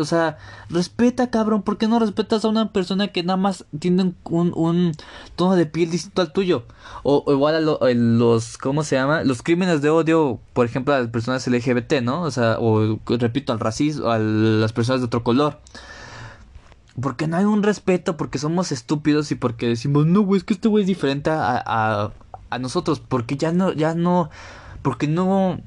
o sea, respeta, cabrón, ¿por qué no respetas a una persona que nada más tiene un, un tono de piel distinto al tuyo? O, igual a los, ¿cómo se llama? Los crímenes de odio, por ejemplo, a las personas LGBT, ¿no? O sea, o repito, al racismo, a las personas de otro color. Porque no hay un respeto, porque somos estúpidos y porque decimos, no, güey, es que este güey es diferente a, a, a nosotros, porque ya no, ya no porque no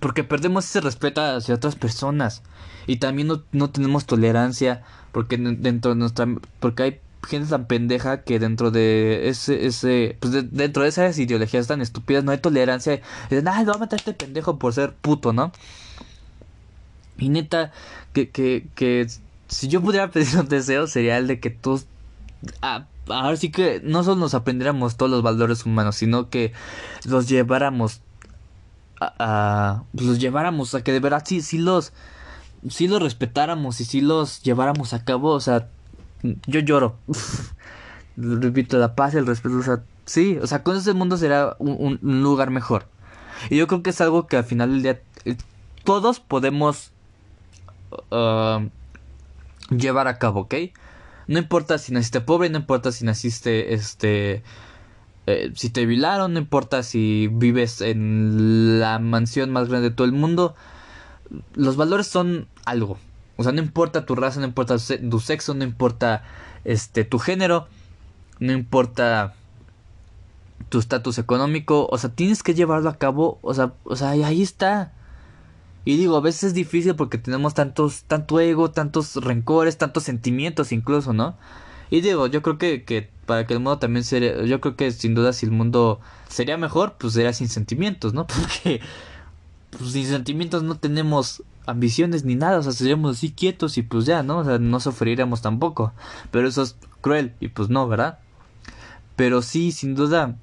porque perdemos ese respeto hacia otras personas y también no, tenemos tolerancia Porque dentro de nuestra... Porque hay gente tan pendeja que dentro de ese... ese pues dentro de esas ideologías tan estúpidas no hay tolerancia. Dicen, ay, lo va a matar este pendejo por ser puto, ¿no? Y neta, que, que, que si yo pudiera [LAUGHS] pedir un deseo sería el de que todos... Ah, ahora sí que no solo nos aprendiéramos todos los valores humanos, sino que los lleváramos a, pues los lleváramos a que de verdad sí, sí los, sí los respetáramos y sí los lleváramos a cabo, o sea, yo lloro. [LAUGHS] Repito, la paz el respeto, o sea, sí, o sea, con ese mundo será un, lugar mejor. Y yo creo que es algo que al final del día eh, todos podemos uh, llevar a cabo, ¿ok? No importa si naciste pobre, no importa si naciste, este, eh, si te violaron, no importa si vives en la mansión más grande de todo el mundo, los valores son algo. O sea, no importa tu raza, no importa tu sexo, no importa este tu género, no importa tu estatus económico, o sea, tienes que llevarlo a cabo, o sea, o sea, ahí está. Y digo, a veces es difícil porque tenemos tantos, tanto ego, tantos rencores, tantos sentimientos incluso, ¿no? Y digo, yo creo que, que para que el mundo también sería, yo creo que sin duda si el mundo sería mejor, pues sería sin sentimientos, ¿no? [LAUGHS] Porque pues, sin sentimientos no tenemos ambiciones ni nada, o sea, seríamos así quietos y pues ya, ¿no? O sea, no sufriríamos tampoco. Pero eso es cruel y pues no, ¿verdad? Pero sí, sin duda,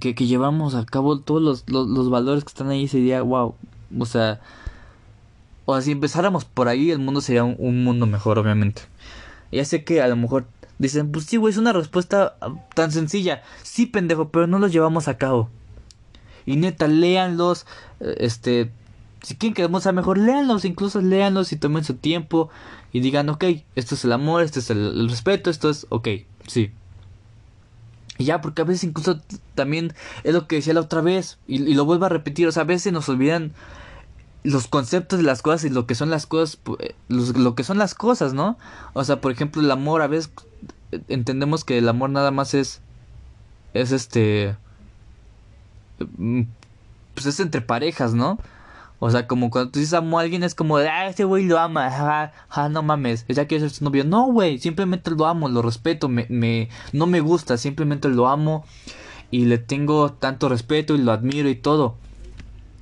que, que llevamos a cabo todos los, los, valores que están ahí sería, wow, o sea, o sea, si empezáramos por ahí, el mundo sería un mundo mejor, obviamente. Ya sé que a lo mejor dicen, pues sí, güey, es una respuesta ah, tan sencilla. Sí, pendejo, pero no los llevamos a cabo. Y neta, léanlos, eh, este, si quieren que sea mejor, léanlos, incluso léanlos y tomen su tiempo y digan, ok, esto es el amor, esto es el, respeto, esto es, ok, sí. Y ya, porque a veces incluso también es lo que decía la otra vez, y, y lo vuelvo a repetir, o sea, a veces nos olvidan los conceptos de las cosas y lo que son las cosas, eh, lo que son las cosas, ¿no? O sea, por ejemplo, el amor, a veces entendemos que el amor nada más es, es este, mm, pues es entre parejas, ¿no? O sea, como cuando tú dices amo a alguien es como ah, este güey lo ama, ja, ja, no mames, ya quiero ser su novio. No, güey, simplemente lo amo, lo respeto, me, me, no me gusta, simplemente lo amo y le tengo tanto respeto y lo admiro y todo.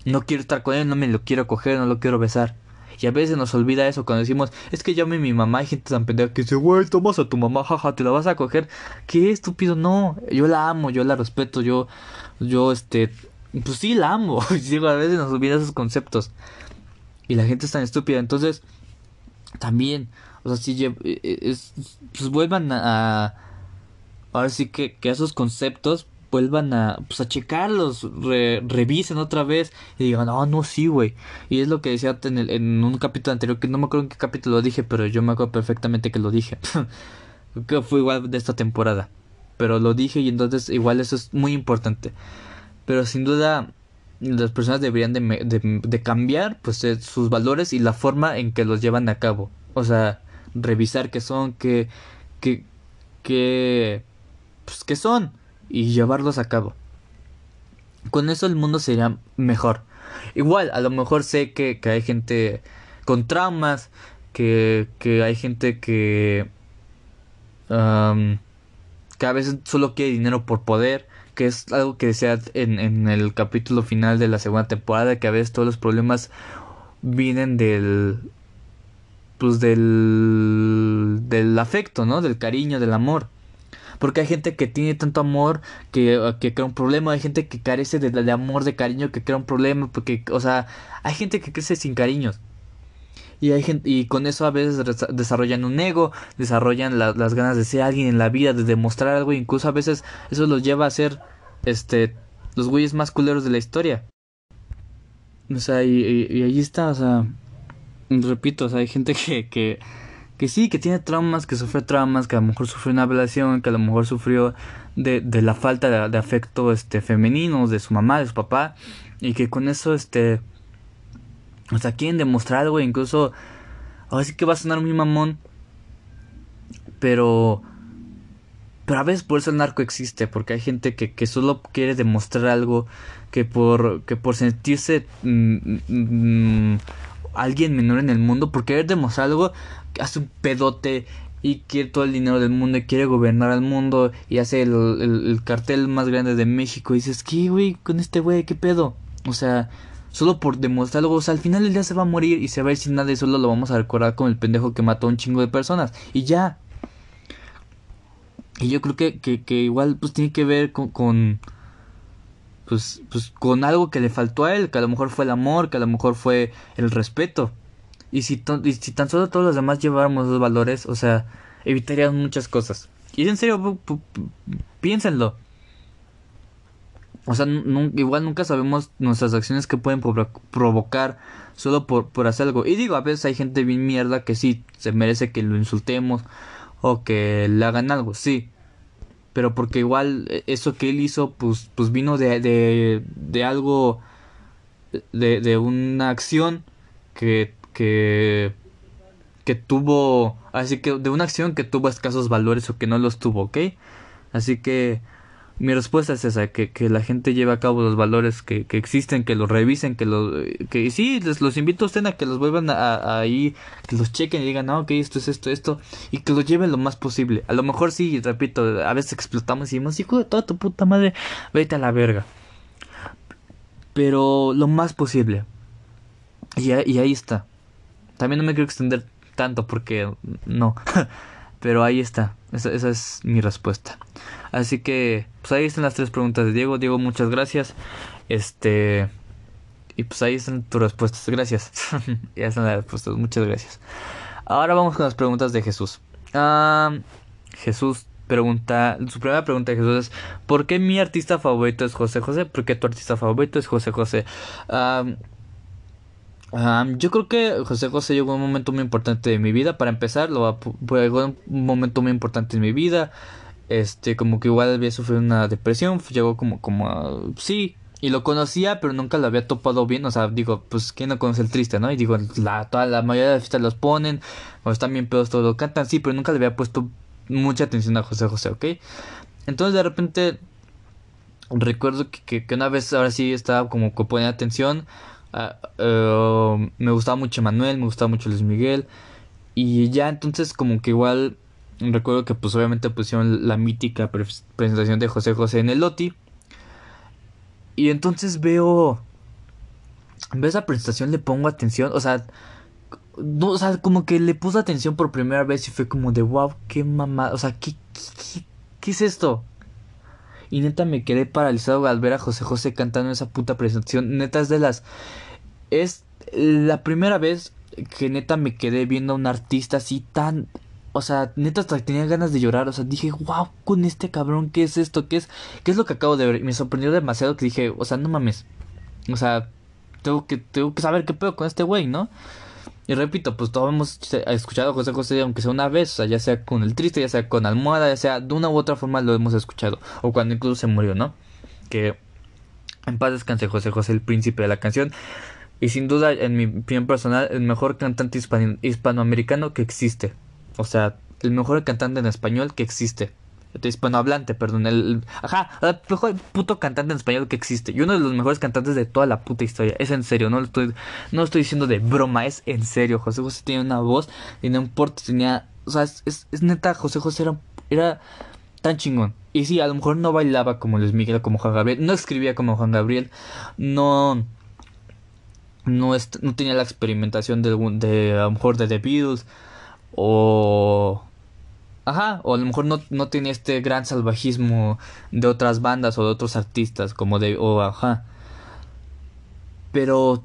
No quiero estar con él, no me lo quiero coger, no lo quiero besar. Y a veces nos olvida eso cuando decimos, es que llame a mi mamá, hay gente tan pendeja que dice, güey, tomas a tu mamá, jaja, te la vas a coger. Qué estúpido, no, yo la amo, yo la respeto, yo, yo, este, pues sí la amo. [LAUGHS] Digo, a veces nos olvida esos conceptos. Y la gente es tan estúpida, entonces, también, o sea, si, e, e, es, pues vuelvan a, ahora sí que, que esos conceptos vuelvan a, pues, a checarlos, revisen otra vez y digan, oh, no, sí, güey. Y es lo que decía en, el, en un capítulo anterior, que no me acuerdo en qué capítulo lo dije, pero yo me acuerdo perfectamente que lo dije. [LAUGHS] que fue igual de esta temporada. Pero lo dije y entonces igual eso es muy importante. Pero sin duda las personas deberían de, de, de cambiar pues eh, sus valores y la forma en que los llevan a cabo. O sea, revisar qué son, qué, qué, qué, pues qué son y llevarlos a cabo. Con eso el mundo sería mejor. Igual, a lo mejor sé que, hay gente con traumas, que, que hay gente que, que a veces solo quiere dinero por poder, que es algo que decía en, en el capítulo final de la segunda temporada, que a veces todos los problemas vienen del pues del del afecto, ¿no? Del cariño, del amor. Porque hay gente que tiene tanto amor que, que crea un problema, hay gente que carece de, amor, de cariño, que crea un problema, porque, o sea, hay gente que crece sin cariños. Y, hay gente, y con eso a veces desarrollan un ego, desarrollan las ganas de ser alguien en la vida, de demostrar algo, incluso a veces eso los lleva a ser este los güeyes más culeros de la historia. O sea, y, ahí está, o sea, repito, o sea, hay gente [LAUGHS] que, que sí, que tiene traumas, que sufre traumas, que a lo mejor sufrió una violación, que a lo mejor sufrió de, de la falta de, afecto este femenino de su mamá, de su papá, y que con eso este o sea, quieren demostrar algo, incluso ahora sí que va a sonar muy mamón, pero pero a veces por eso el narco existe, porque hay gente que, que solo quiere demostrar algo que por que por sentirse mm, mm, mm, alguien menor en el mundo, por querer demostrar algo, hace un pedote y quiere todo el dinero del mundo y quiere gobernar al mundo y hace el, el, cartel más grande de México y dices, ¿qué, güey? Con este güey, ¿qué pedo? O sea, solo por demostrarlo, o sea, al final el día se va a morir y se va a ir sin nada y solo lo vamos a recordar como el pendejo que mató a un chingo de personas y ya. Y yo creo que, que, que igual pues tiene que ver con, con pues, pues con algo que le faltó a él, que a lo mejor fue el amor, que a lo mejor fue el respeto. Y si, si tan solo todos los demás lleváramos esos valores, o sea, evitaríamos muchas cosas. Y en serio, piénsenlo. O sea, igual nunca sabemos nuestras acciones que pueden provocar solo por, por hacer algo. Y digo, a veces hay gente bien mierda que sí se merece que lo insultemos o que le hagan algo, sí. Pero porque igual e, eso que él hizo, pues, pues vino de, de, de algo, de, de una acción que que que tuvo así que de una acción que tuvo escasos valores o que no los tuvo, ¿ok? Así que mi respuesta es esa, que, que la gente lleve a cabo los valores que, que existen, que los revisen, que los, que sí, les los invito a ustedes a que los vuelvan a, ahí, que los chequen y digan, no, ok, esto es esto, esto, y que los lleven lo más posible. A lo mejor sí, repito, a veces explotamos y decimos, hijo de toda tu puta madre, vete a la verga. Pero lo más posible. Y, y ahí está. También no me quiero extender tanto porque no. [LAUGHS] Pero ahí está. Esa, es mi respuesta. Así que, pues ahí están las tres preguntas de Diego. Diego, muchas gracias. Este. Y pues ahí están tus respuestas. Gracias. [LAUGHS] ya están las respuestas. Muchas gracias. Ahora vamos con las preguntas de Jesús. Ah, Jesús pregunta, su primera pregunta de Jesús es, ¿por qué mi artista favorito es José José? ¿Por qué tu artista favorito es José José? Ah yo creo que José José llegó a un momento muy importante de mi vida. Para empezar, lo llegó a un momento muy importante en mi vida. Este, como que igual había sufrido una depresión. Llegó como, como, sí. Y lo conocía, pero nunca lo había topado bien. O sea, digo, pues, ¿quién no conoce el triste, no? Y digo, la, toda la mayoría de las fiestas los ponen. O están bien pedos, todo lo cantan, sí, pero nunca le había puesto mucha atención a José José, ¿ok? Entonces, de repente, recuerdo que, que, una vez, ahora sí, estaba como que ponía atención Ah, eh, me gustaba mucho Manuel, me gustaba mucho Luis Miguel. Y ya entonces como que igual recuerdo que pues obviamente pusieron la mítica presentación de José José en el Loti. Y entonces veo... Veo esa presentación, le pongo atención, o sea... No, o sea, como que le puse atención por primera vez y fue como de wow, qué mamá, o sea, ¿qué, qué, qué es esto? Y neta me quedé paralizado al ver a José José cantando esa puta presentación. Neta es de las es la primera vez que neta me quedé viendo a un artista así tan... O sea, neta hasta tenía ganas de llorar. O sea, dije, wow, con este cabrón, ¿qué es esto? ¿Qué es, qué es lo que acabo de ver? Y me sorprendió demasiado que dije, o sea, no mames. O sea, tengo que, tengo que saber qué pedo con este güey, ¿no? Y repito, pues todos hemos escuchado José José, aunque sea una vez, o sea, ya sea con el triste, ya sea con almohada, ya sea de una u otra forma lo hemos escuchado. O cuando incluso se murió, ¿no? Que en paz descanse José José, el príncipe de la canción. Y sin duda, en mi opinión personal, el mejor cantante hispanoamericano que existe. O sea, el mejor cantante en español que existe. Hispanohablante, perdón. El, ajá, el mejor puto cantante en español que existe. Y uno de los mejores cantantes de toda la puta historia. Es en serio, no lo estoy, no estoy diciendo de broma, es en serio. José José tiene una voz y no importa, tenía. O sea, es, es, neta, José José era, era tan chingón. Y sí, a lo mejor no bailaba como Luis Miguel, como Juan Gabriel. No escribía como Juan Gabriel. No no, no tenía la experimentación de, a lo mejor de The Beatles o ajá o a lo mejor no, no tenía este gran salvajismo de otras bandas o de otros artistas como de o ajá. Pero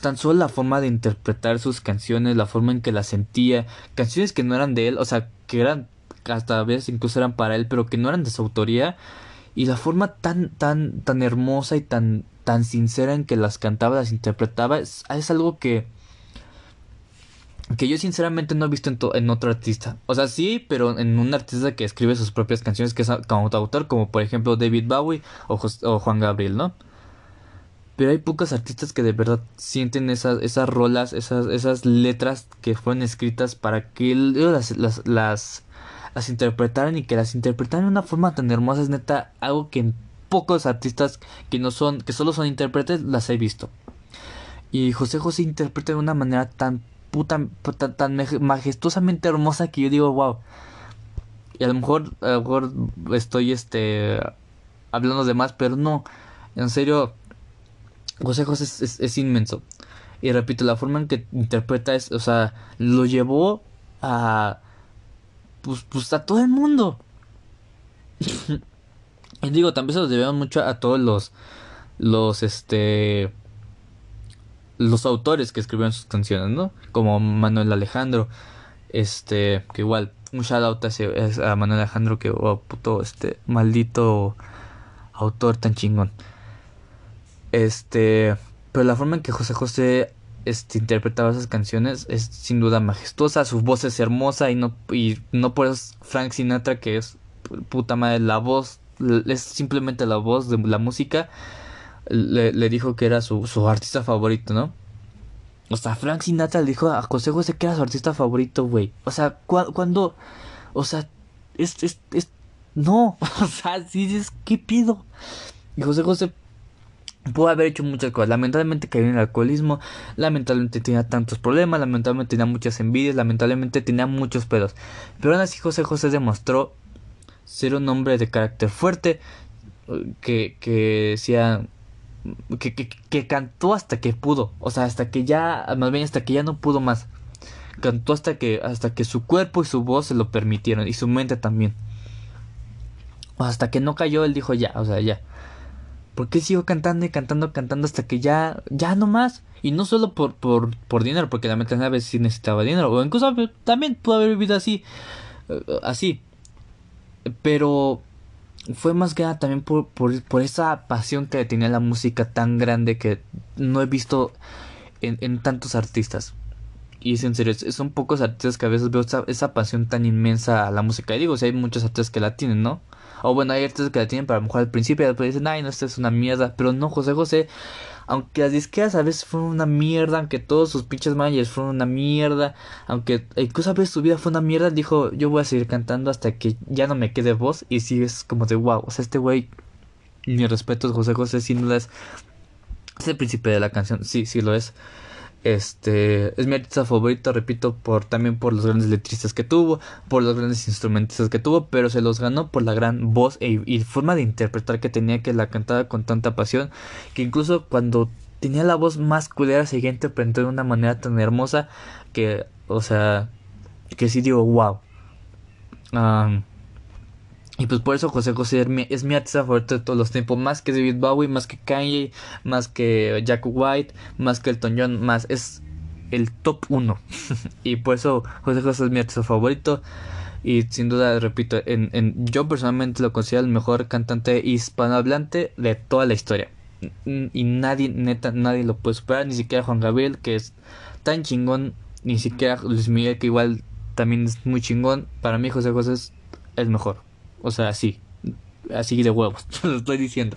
tan solo la forma de interpretar sus canciones la forma en que las sentía canciones que no eran de él o sea que eran hasta a veces incluso eran para él pero que no eran de su autoría y la forma tan tan tan hermosa y tan tan sincera en que las cantaba, las interpretaba, es, algo que que yo sinceramente no he visto en, en, otro artista. O sea, sí, pero en un artista que escribe sus propias canciones, que es como autor, como por ejemplo David Bowie o, Juan Gabriel, ¿no? Pero hay pocos artistas que de verdad sienten esas, esas rolas, esas, esas letras que fueron escritas para que las, las, las, las interpretaran y que las interpretaran de una forma tan hermosa. Es neta algo que pocos artistas que no son, que solo son intérpretes, las he visto. Y José José interpreta de una manera tan, puta, tan, majestuosamente hermosa que yo digo, wow. Y a lo mejor, a lo mejor estoy este hablando de más, pero no. En serio, José es, inmenso. Y repito, la forma en que interpreta es, o sea, lo llevó a pues, pues a todo el mundo. [LAUGHS] y digo, también se los debemos mucho a todos los los este los autores que escribieron sus canciones, ¿no? Como Manuel Alejandro, este, que igual, un shout out a, Manuel Alejandro, que, oh, puto, este, maldito autor tan chingón. Este, pero la forma en que José José este, interpretaba esas canciones es sin duda majestuosa, su voz es hermosa y no, y no por eso Frank Sinatra, que es puta madre, la voz, es simplemente la voz de la música le, dijo que era su, su, artista favorito, ¿no? O sea, Frank Sinatra le dijo a José José que era su artista favorito, güey. O sea, cuando... O sea, es, es. No, [LAUGHS] o sea, sí, es... ¿Qué pido? Y José José pudo haber hecho muchas cosas. Lamentablemente cayó en el alcoholismo, lamentablemente tenía tantos problemas, lamentablemente tenía muchas envidias, lamentablemente tenía muchos pedos. Pero aún así José José demostró ser un hombre de carácter fuerte, que, que decía que, cantó hasta que pudo, o sea, hasta que ya, más bien hasta que ya no pudo más. Cantó hasta que, hasta que su cuerpo y su voz se lo permitieron, y su mente también. hasta que no cayó, él dijo ya, o sea, ya. Porque siguió cantando y cantando, cantando hasta que ya, ya no más. Y no solo por, por, por dinero, porque la mente a veces sí necesitaba dinero, o incluso también pudo haber vivido así, eh, así. Pero fue más que nada también por, por, esa pasión que tenía la música tan grande que no he visto en, tantos artistas. Y es en serio, son pocos artistas que a veces veo esa, pasión tan inmensa a la música. Y digo, si hay muchos artistas que la tienen, ¿no? O bueno, hay artistas que la tienen, pero a al principio después dicen, ay, no, esta es una mierda. Pero no, José José aunque las disqueras a veces fueron una mierda, aunque todos sus pinches managers fueron una mierda, aunque incluso a veces su vida fue una mierda, dijo, yo voy a seguir cantando hasta que ya no me quede voz. Y si es como de wow, o sea, este güey, mi respeto, José José, sin duda es, es el príncipe de la canción, sí, sí lo es. Este es mi artista favorito, repito, por también por los grandes letristas que tuvo, por los grandes instrumentistas que tuvo, pero se los ganó por la gran voz e, y forma de interpretar que tenía que la cantaba con tanta pasión, que incluso cuando tenía la voz más culera se interpretó de una manera tan hermosa que, o sea, que sí digo, wow. Y pues por eso José José es mi, artista favorito de todos los tiempos. Más que David Bowie, más que Kanye, más que Jack White, más que Elton John, más. Es el top 1. [LAUGHS] y por eso José José es mi artista favorito. Y sin duda, repito, en, en, yo personalmente lo considero el mejor cantante hispanohablante de toda la historia. Y nadie, neta, nadie lo puede superar. Ni siquiera Juan Gabriel, que es tan chingón. Ni siquiera Luis Miguel, que igual también es muy chingón. Para mí José José es el mejor. O sea, así. Así de huevos. [LAUGHS] lo estoy diciendo.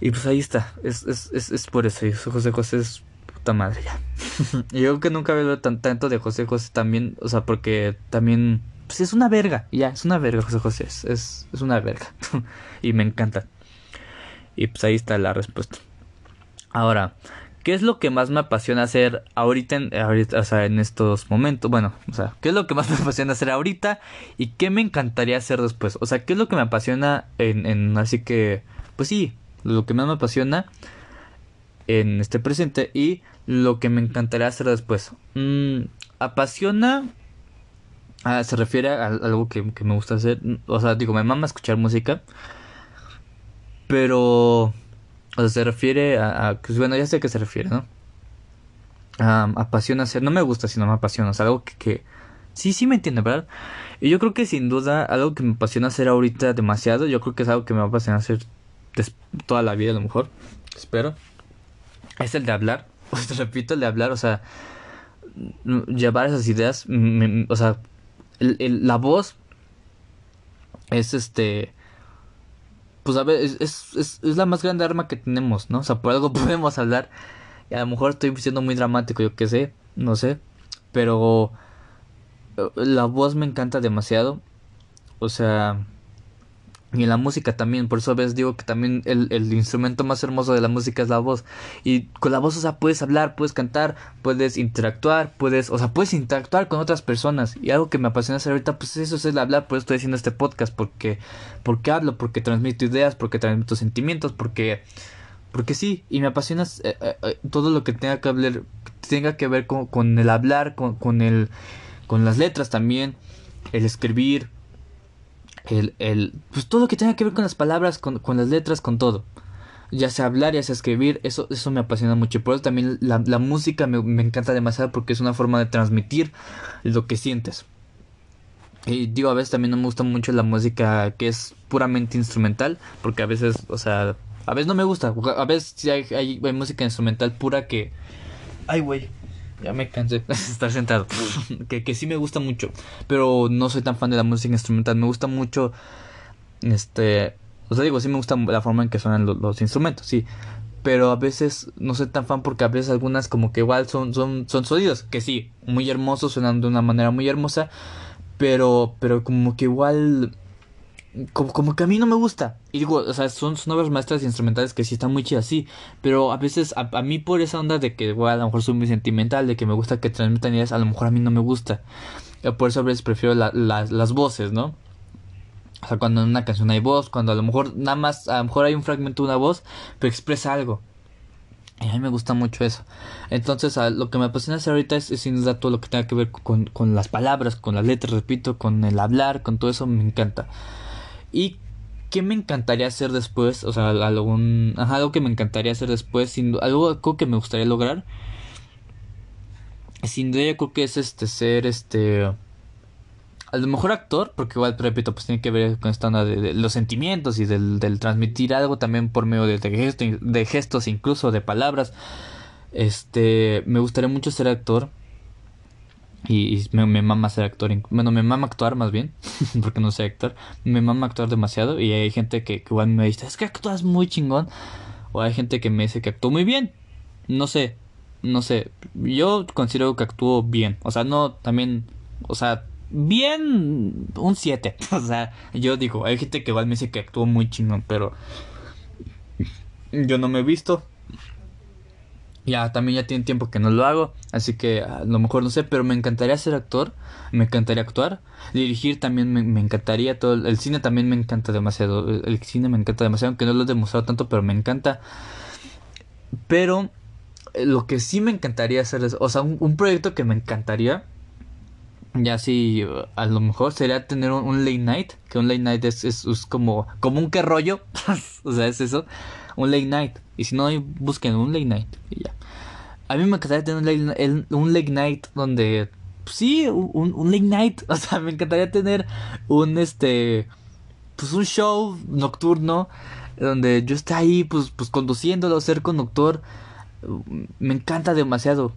Y pues ahí está. Es, es, es, es por eso. José José es puta madre ya. [LAUGHS] y yo que nunca veo tan, tanto de José José también. O sea, porque también. Pues es una verga. Ya, es una verga José José. Es, es, es una verga. [LAUGHS] y me encanta. Y pues ahí está la respuesta. Ahora, ¿Qué es lo que más me apasiona hacer ahorita, en, o sea, en estos momentos? Bueno, o sea, ¿qué es lo que más [LAUGHS] me apasiona hacer ahorita y qué me encantaría hacer después? O sea, ¿qué es lo que me apasiona en, en así que, pues sí, lo que más me apasiona en este presente y lo que me encantaría hacer después. Mm, apasiona, ah, se refiere a, algo que, que me gusta hacer, o sea, digo, me mama escuchar música, pero o sea, se refiere a, pues, bueno, ya sé a qué se refiere, ¿no? apasiona hacer, no me gusta, sino me apasiona, o sea, algo que, que, sí, sí me entiende, ¿verdad? Y yo creo que sin duda, algo que me apasiona hacer ahorita demasiado, yo creo que es algo que me va a apasionar hacer toda la vida a lo mejor, espero, es el de hablar, [LAUGHS] te repito, el de hablar, o sea, llevar esas ideas, o sea, la voz es este pues a ver, es, es, es, la más grande arma que tenemos, ¿no? O sea, por algo [LAUGHS] podemos hablar. Y a lo mejor estoy siendo muy dramático, yo qué sé, no sé. Pero eh, la voz me encanta demasiado. O sea, Y en la música también, por eso a veces digo que también el, el, instrumento más hermoso de la música es la voz. Y con la voz, o sea, puedes hablar, puedes cantar, puedes interactuar, puedes, o sea, puedes interactuar con otras personas. Y algo que me apasiona hacer ahorita, pues eso es el hablar, por eso estoy haciendo este podcast, porque, porque hablo, porque transmito ideas, porque transmito sentimientos, porque, porque sí, y me apasiona eh, eh, eh, todo lo que tenga que hablar, tenga que ver con, con el hablar, con, con el, con las letras también, el escribir el, el, pues todo lo que tenga que ver con las palabras, con, con, las letras, con todo. Ya sea hablar, ya sea escribir, eso, eso me apasiona mucho. Y por eso también la, la música me, me, encanta demasiado porque es una forma de transmitir lo que sientes. Y digo, a veces también no me gusta mucho la música que es puramente instrumental, porque a veces, o sea, a veces no me gusta. A veces sí hay, hay, hay música instrumental pura que... Ay, güey ya me cansé [LAUGHS] de estar sentado. [LAUGHS] que, que sí me gusta mucho. Pero no soy tan fan de la música instrumental. Me gusta mucho. Este. O sea, digo, sí me gusta la forma en que suenan los, instrumentos, sí. Pero a veces no soy tan fan porque a veces algunas como que igual son, son, son sonidos. Que sí, muy hermosos, suenan de una manera muy hermosa. Pero, pero como que igual como, como que a mí no me gusta. Y digo, o sea, son, son obras maestras instrumentales que sí están muy chidas, sí. Pero a veces, a, a mí por esa onda de que, bueno, a lo mejor soy muy sentimental, de que me gusta que transmitan ideas, a lo mejor a mí no me gusta. Por eso a veces prefiero la, las voces, ¿no? O sea, cuando en una canción hay voz, cuando a lo mejor nada más, a lo mejor hay un fragmento de una voz, pero expresa algo. Y a mí me gusta mucho eso. Entonces, lo que me apasiona hacer ahorita es, sin duda todo lo que tenga que ver con, con las palabras, con las letras, repito, con el hablar, con todo eso, me encanta. Y qué me encantaría hacer después, o sea, algún, ajá, algo que me encantaría hacer después, sin, algo, que me gustaría lograr. Sin duda yo creo que es este ser este a lo mejor actor, porque igual repito, pues tiene que ver con esta onda de, los sentimientos y del, del, transmitir algo también por medio de, de, de gestos, incluso de palabras. Este, me gustaría mucho ser actor. Y, me, me, mama ser actor. Bueno, me mama actuar más bien. [LAUGHS] porque no sé actor. Me mama actuar demasiado. Y hay gente que, igual me dice, es que actúas muy chingón. O hay gente que me dice que actúo muy bien. No sé. No sé. Yo considero que actúo bien. O sea, no también. O sea, bien. Un 7. [LAUGHS] O sea, yo digo, hay gente que igual me dice que actúo muy chingón. Pero. Yo no me he visto. Ya, también ya tiene tiempo que no lo hago, así que a lo mejor no sé, pero me encantaría ser actor, me encantaría actuar, dirigir también me, encantaría, todo el cine también me encanta demasiado, el, cine me encanta demasiado, aunque no lo he demostrado tanto, pero me encanta. Pero eh, lo que sí me encantaría hacer es, o sea, un, proyecto que me encantaría, ya sí, a lo mejor sería tener un, late night, que un late night es, es, es como, como un que rollo, [LAUGHS] o sea, es eso un late night. Y si no, busquen un late night. Y ya. A mí me encantaría tener un late, un late night donde. Pues sí, un, late night. [LAUGHS] O sea, me encantaría tener un este. Pues un show nocturno. Donde yo esté ahí, pues, pues conduciéndolo, ser conductor. Me encanta demasiado.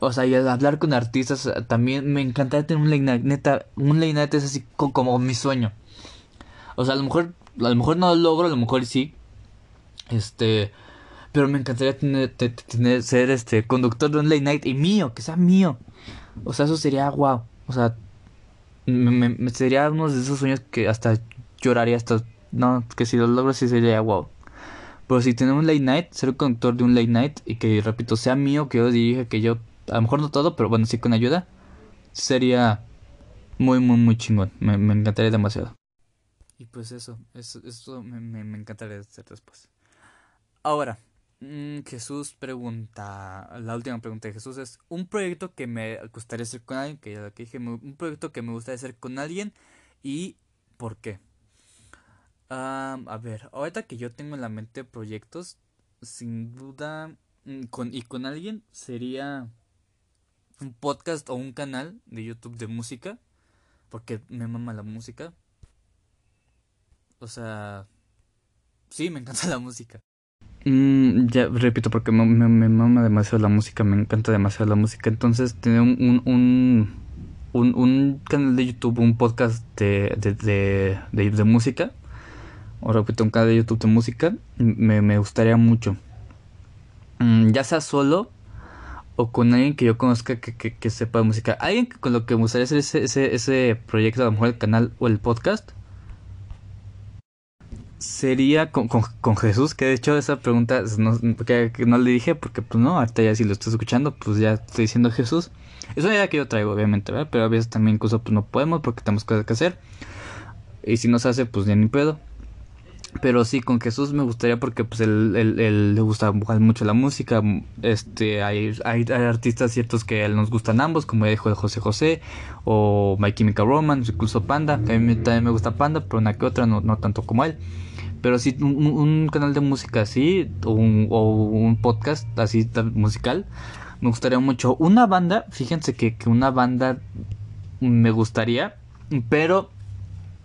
O sea, y hablar con artistas también me encantaría tener un late night. Neta, un late night es así como mi sueño. O sea, a lo mejor, a lo mejor no lo logro, a lo mejor sí. Este, pero me encantaría tener, tener, ser este conductor de un late night y mío, que sea mío. O sea, eso sería wow. O sea, me, me, sería uno de esos sueños que hasta lloraría hasta no, que si lo logro sí sería wow. Pero si tenemos un late night, ser conductor de un late night y que repito sea mío, que yo dirija, que yo a lo mejor no todo, pero bueno, sí con ayuda, sería muy muy muy chingón. Me, encantaría demasiado. Y pues eso, eso, eso me encantaría hacer después. Ahora, mm, Jesús pregunta, la última pregunta de Jesús es, un proyecto que me gustaría hacer con alguien, que ya que dije, un proyecto que me gustaría hacer con alguien y por qué. a ver, ahorita que yo tengo en la mente proyectos, sin duda, mm, con, y con alguien sería un podcast o un canal de YouTube de música, porque me mama la música. O sea, sí, me encanta [LAUGHS] la música. Mm, ya repito, porque me, me, mama demasiado la música, me encanta demasiado la música. Entonces, tener un, un, un, un, canal de YouTube, un podcast de, de, de, música, o repito, un canal de YouTube de música, me, me gustaría mucho. Mm, ya sea solo o con alguien que yo conozca que, que, que sepa de música. Alguien con lo que me gustaría hacer ese, ese, ese proyecto, a lo mejor el canal o el podcast sería con, con, Jesús, que de hecho esa pregunta no, que, no le dije porque pues no, ahorita ya si lo estás escuchando, pues ya estoy diciendo Jesús. Es una idea que yo traigo, obviamente. Pero a veces también incluso pues no podemos porque tenemos cosas que hacer. Y si no se hace, pues ya ni puedo. Pero sí, con Jesús me gustaría porque pues él, le gusta mucho la música. Este, hay, hay, artistas ciertos que él nos gustan ambos, como dijo José José o My Chemical Romance, incluso Panda. A mí también me gusta Panda, pero una que otra, no, no tanto como él. Pero sí, un, canal de música así, o un, podcast así musical, me gustaría mucho. Una banda, fíjense que, una banda me gustaría, pero...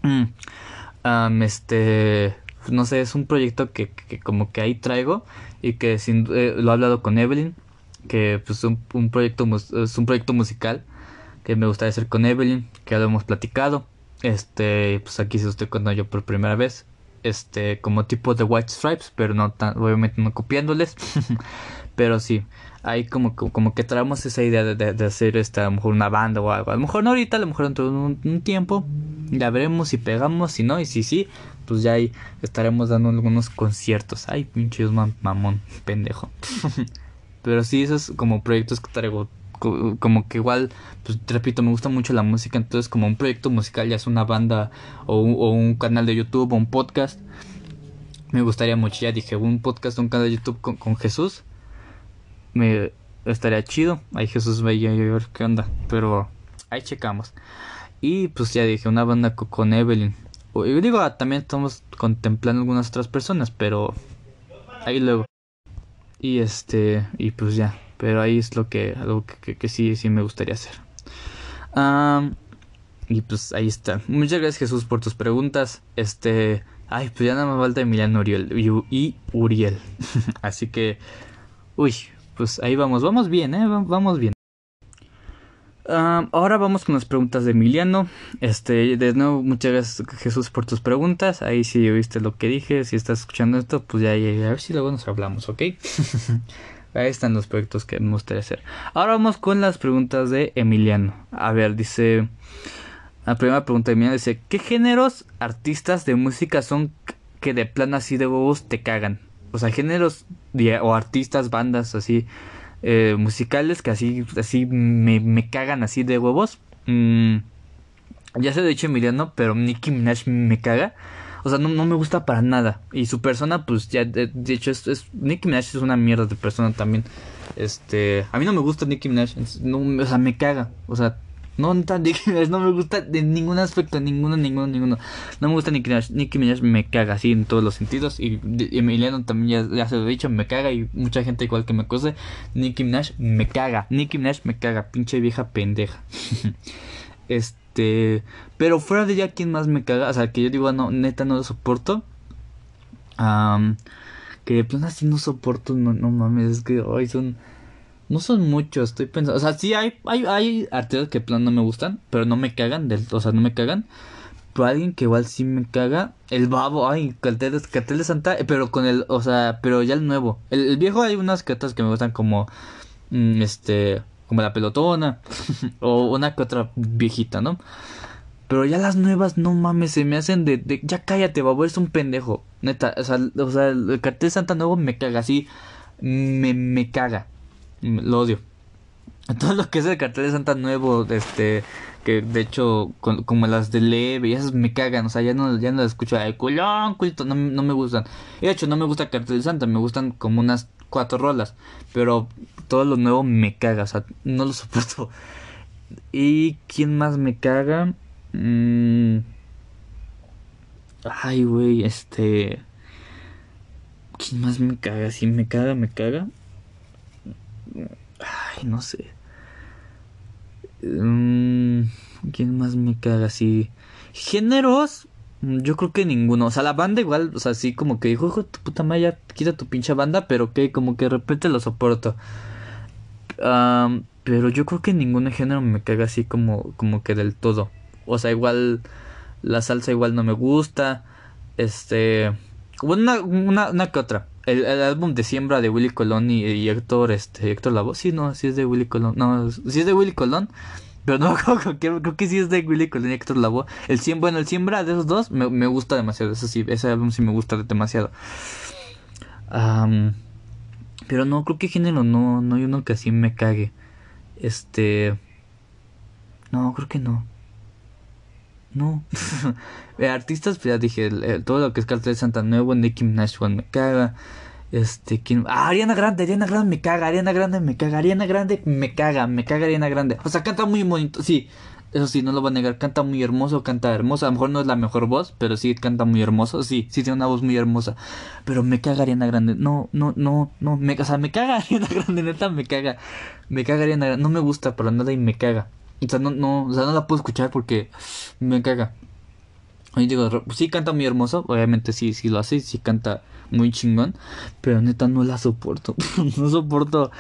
Um, este no sé, es un proyecto que, como que ahí traigo y que sin, eh, lo he hablado con Evelyn, que pues un, proyecto es un proyecto musical que me gustaría hacer con Evelyn, que ya lo hemos platicado. Este, pues aquí se estoy con yo por primera vez. Este, como tipo de White Stripes, pero no tan, obviamente no copiándoles. [LAUGHS] pero sí, ahí como, como que traemos esa idea de, de, hacer esta, a lo mejor una banda o algo. A lo mejor no ahorita, a lo mejor dentro de un, tiempo. Ya veremos si pegamos, si no, y si sí, pues ya ahí estaremos dando algunos conciertos. Ay, pinche mamón, pendejo. [LAUGHS] Pero sí, esos como proyectos que traigo, como que igual, pues repito, me gusta mucho la música, entonces como un proyecto musical, ya es una banda o un, canal de YouTube o un podcast, me gustaría mucho, ya dije, un podcast o un canal de YouTube con, Jesús, me estaría chido, ahí Jesús veía y ver qué onda, pero ahí checamos. Y pues ya dije, una banda con Evelyn, yo digo, ah, también estamos contemplando algunas otras personas, pero ahí luego. Y este, y pues ya, pero ahí es lo que, algo que, que, sí, sí me gustaría hacer. y pues ahí está. Muchas gracias Jesús por tus preguntas. Este, ay, pues ya nada más falta Emiliano Uriel y, Uriel. [LAUGHS] Así que, uy, pues ahí vamos, vamos bien, eh, vamos bien ahora vamos con las preguntas de Emiliano. Este, de nuevo, muchas gracias Jesús por tus preguntas. Ahí si viste lo que dije, si estás escuchando esto, pues ya, ya, a ver si luego nos hablamos, ¿ok? [LAUGHS] Ahí están los proyectos que me gustaría hacer. Ahora vamos con las preguntas de Emiliano. A ver, dice... La primera pregunta de Emiliano dice, ¿qué géneros artistas de música son que de plan así de huevos te cagan? O sea, géneros o artistas, bandas así eh, musicales que así, así me, me cagan así de huevos. Mm, ya se lo he dicho Emiliano, pero Nicki Minaj me caga. O sea, no, no, me gusta para nada. Y su persona, pues ya, de, hecho, es, es, Nicki Minaj es una mierda de persona también. Este, a mí no me gusta Nicki Minaj. No, o sea, me caga. O sea, no, [LAUGHS] no me gusta de ningún aspecto, ninguno, ninguno, ninguno. No me gusta Nicki Minaj. Nicki Minaj me caga así en todos los sentidos. Y Emiliano también ya, se lo he dicho, me caga. Y mucha gente igual que me cose. Nicki Minaj me caga. Nicki Minaj me caga. Pinche vieja pendeja. [LAUGHS] este. Pero fuera de ella, ¿quién más me caga? O sea, que yo digo, no, neta no lo soporto. que de plano así no soporto. No, no mames, es que hoy son no son muchos, estoy pensando. O sea, sí hay, hay, hay artistas que plan no me gustan, pero no me cagan, del, o sea, no me cagan. Pero alguien que igual sí me caga, el babo, ay, cartel, cartel de Santa, eh, pero con el, o sea, pero ya el nuevo. El, viejo hay unas cartas que me gustan como, mm, este, como la pelotona, [LAUGHS] o una que otra viejita, ¿no? Pero ya las nuevas, no mames, se me hacen de, ya cállate, babo, eres un pendejo. Neta, o sea, o sea el cartel Santa nuevo me caga, así, me, me caga lo odio. [LAUGHS] Todo lo que es el cartel de Santa Nuevo, este, que de hecho, como las de Leve, esas me cagan, o sea, ya no, ya no las escucho, ay, culón, culito, no, no me gustan. Y de hecho, no me gusta el cartel de Santa, me gustan como unas cuatro rolas, pero todo lo nuevo me caga, o sea, no lo soporto. ¿Y quién más me caga? Mm. Ay, güey, este... ¿Quién más me caga? Si me caga, me caga. Ay, no sé. Mm, ¿Quién más me caga así? Géneros, yo creo que ninguno. O sea, la banda igual, o sea, así como que dijo, hijo, tu puta madre, quita tu pinche banda, pero que como que de repente lo soporto. pero yo creo que ningún género me caga así como, como que del todo. O sea, igual la salsa igual no me gusta. Este, una, una, una que otra el, álbum de siembra de Willy Colón y, Héctor, este, Héctor Lavoe, sí, no, sí es de Willy Colón, no, sí es de Willy Colón, Pero no [LAUGHS] creo, creo que sí es de Willy con el Héctor Lavoe. El 100, bueno, el siembra de esos dos me, me, gusta demasiado. Eso sí, ese álbum sí me gusta demasiado. pero no, creo que género no, no hay uno que así me cague. Este. No, creo que no. No. [LAUGHS] Artistas, pues ya dije, todo lo que es Cartel Santa Nuevo, Nicki Minaj, me caga. Este, ¿quién? Ah, Ariana Grande, Ariana Grande me caga, Ariana Grande me caga, Ariana Grande me caga, me caga Ariana Grande. O sea, canta muy bonito, sí, eso sí, no lo voy a negar, canta muy hermoso, canta hermoso. A lo mejor no es la mejor voz, pero sí canta muy hermoso, sí, sí tiene una voz muy hermosa. Pero me caga Ariana Grande, no, no, no, no, me, o sea, me caga [LAUGHS] Ariana Grande, neta, me caga, me caga Ariana Grande, no me gusta para nada y me caga. O sea, no, no, o sea, no la puedo escuchar porque me caga. Y digo, sí canta muy hermoso, obviamente sí, sí lo hace, sí canta muy chingón, pero neta no la soporto. [LAUGHS] no soporto,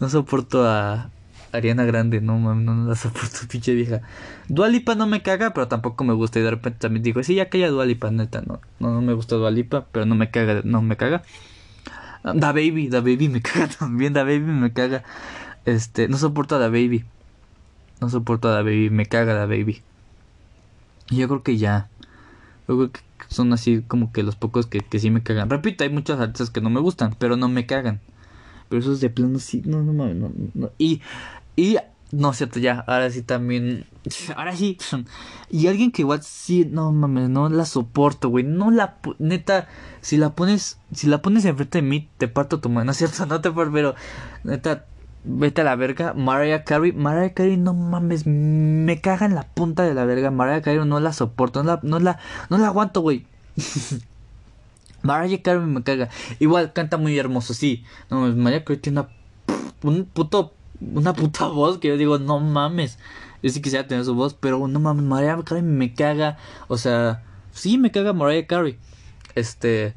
no soporto a Ariana Grande, no mames, no, la soporto, [LAUGHS] pinche vieja. Dualipa no me caga, pero tampoco me gusta. Y de repente también digo, sí, ya calla Dualipa, neta, no, no, no me gusta Dualipa, pero no me caga, no me caga. Da Baby, Da Baby me [LAUGHS] caga también, Da Baby me caga. Este, no soporto a Da Baby. No soporto a Da Baby, me caga Da Baby. Y yo creo que ya. Yo que son así como que los pocos que, que sí me cagan. Repito, hay muchas artistas que no me gustan, pero no me cagan. Pero esos de plano sí, no, no mames, no, no, Y, y, no cierto, ya, ahora sí también, [SNIFFS] ahora sí. [SNIFFS] Y alguien que igual sí, no mames, no la soporto, güey, no la, neta, si la pones, si la pones enfrente de mí, te parto tu mano, [LAUGHS] cierto, no te parto, pero, neta, vete a la verga. Mariah Carey, Mariah Carey, no mames, me caga en la punta de la verga. Mariah Carey no la soporto, no la, no la, no la aguanto, güey. [LAUGHS] Mariah Carey me caga. Igual canta muy hermoso, sí. No, Mariah Carey tiene una un puto una puta [LAUGHS] voz que yo digo, no mames. Yo sí quisiera tener su voz, pero no mames, Mariah Carey me caga. O sea, sí me caga Mariah Carey. Este,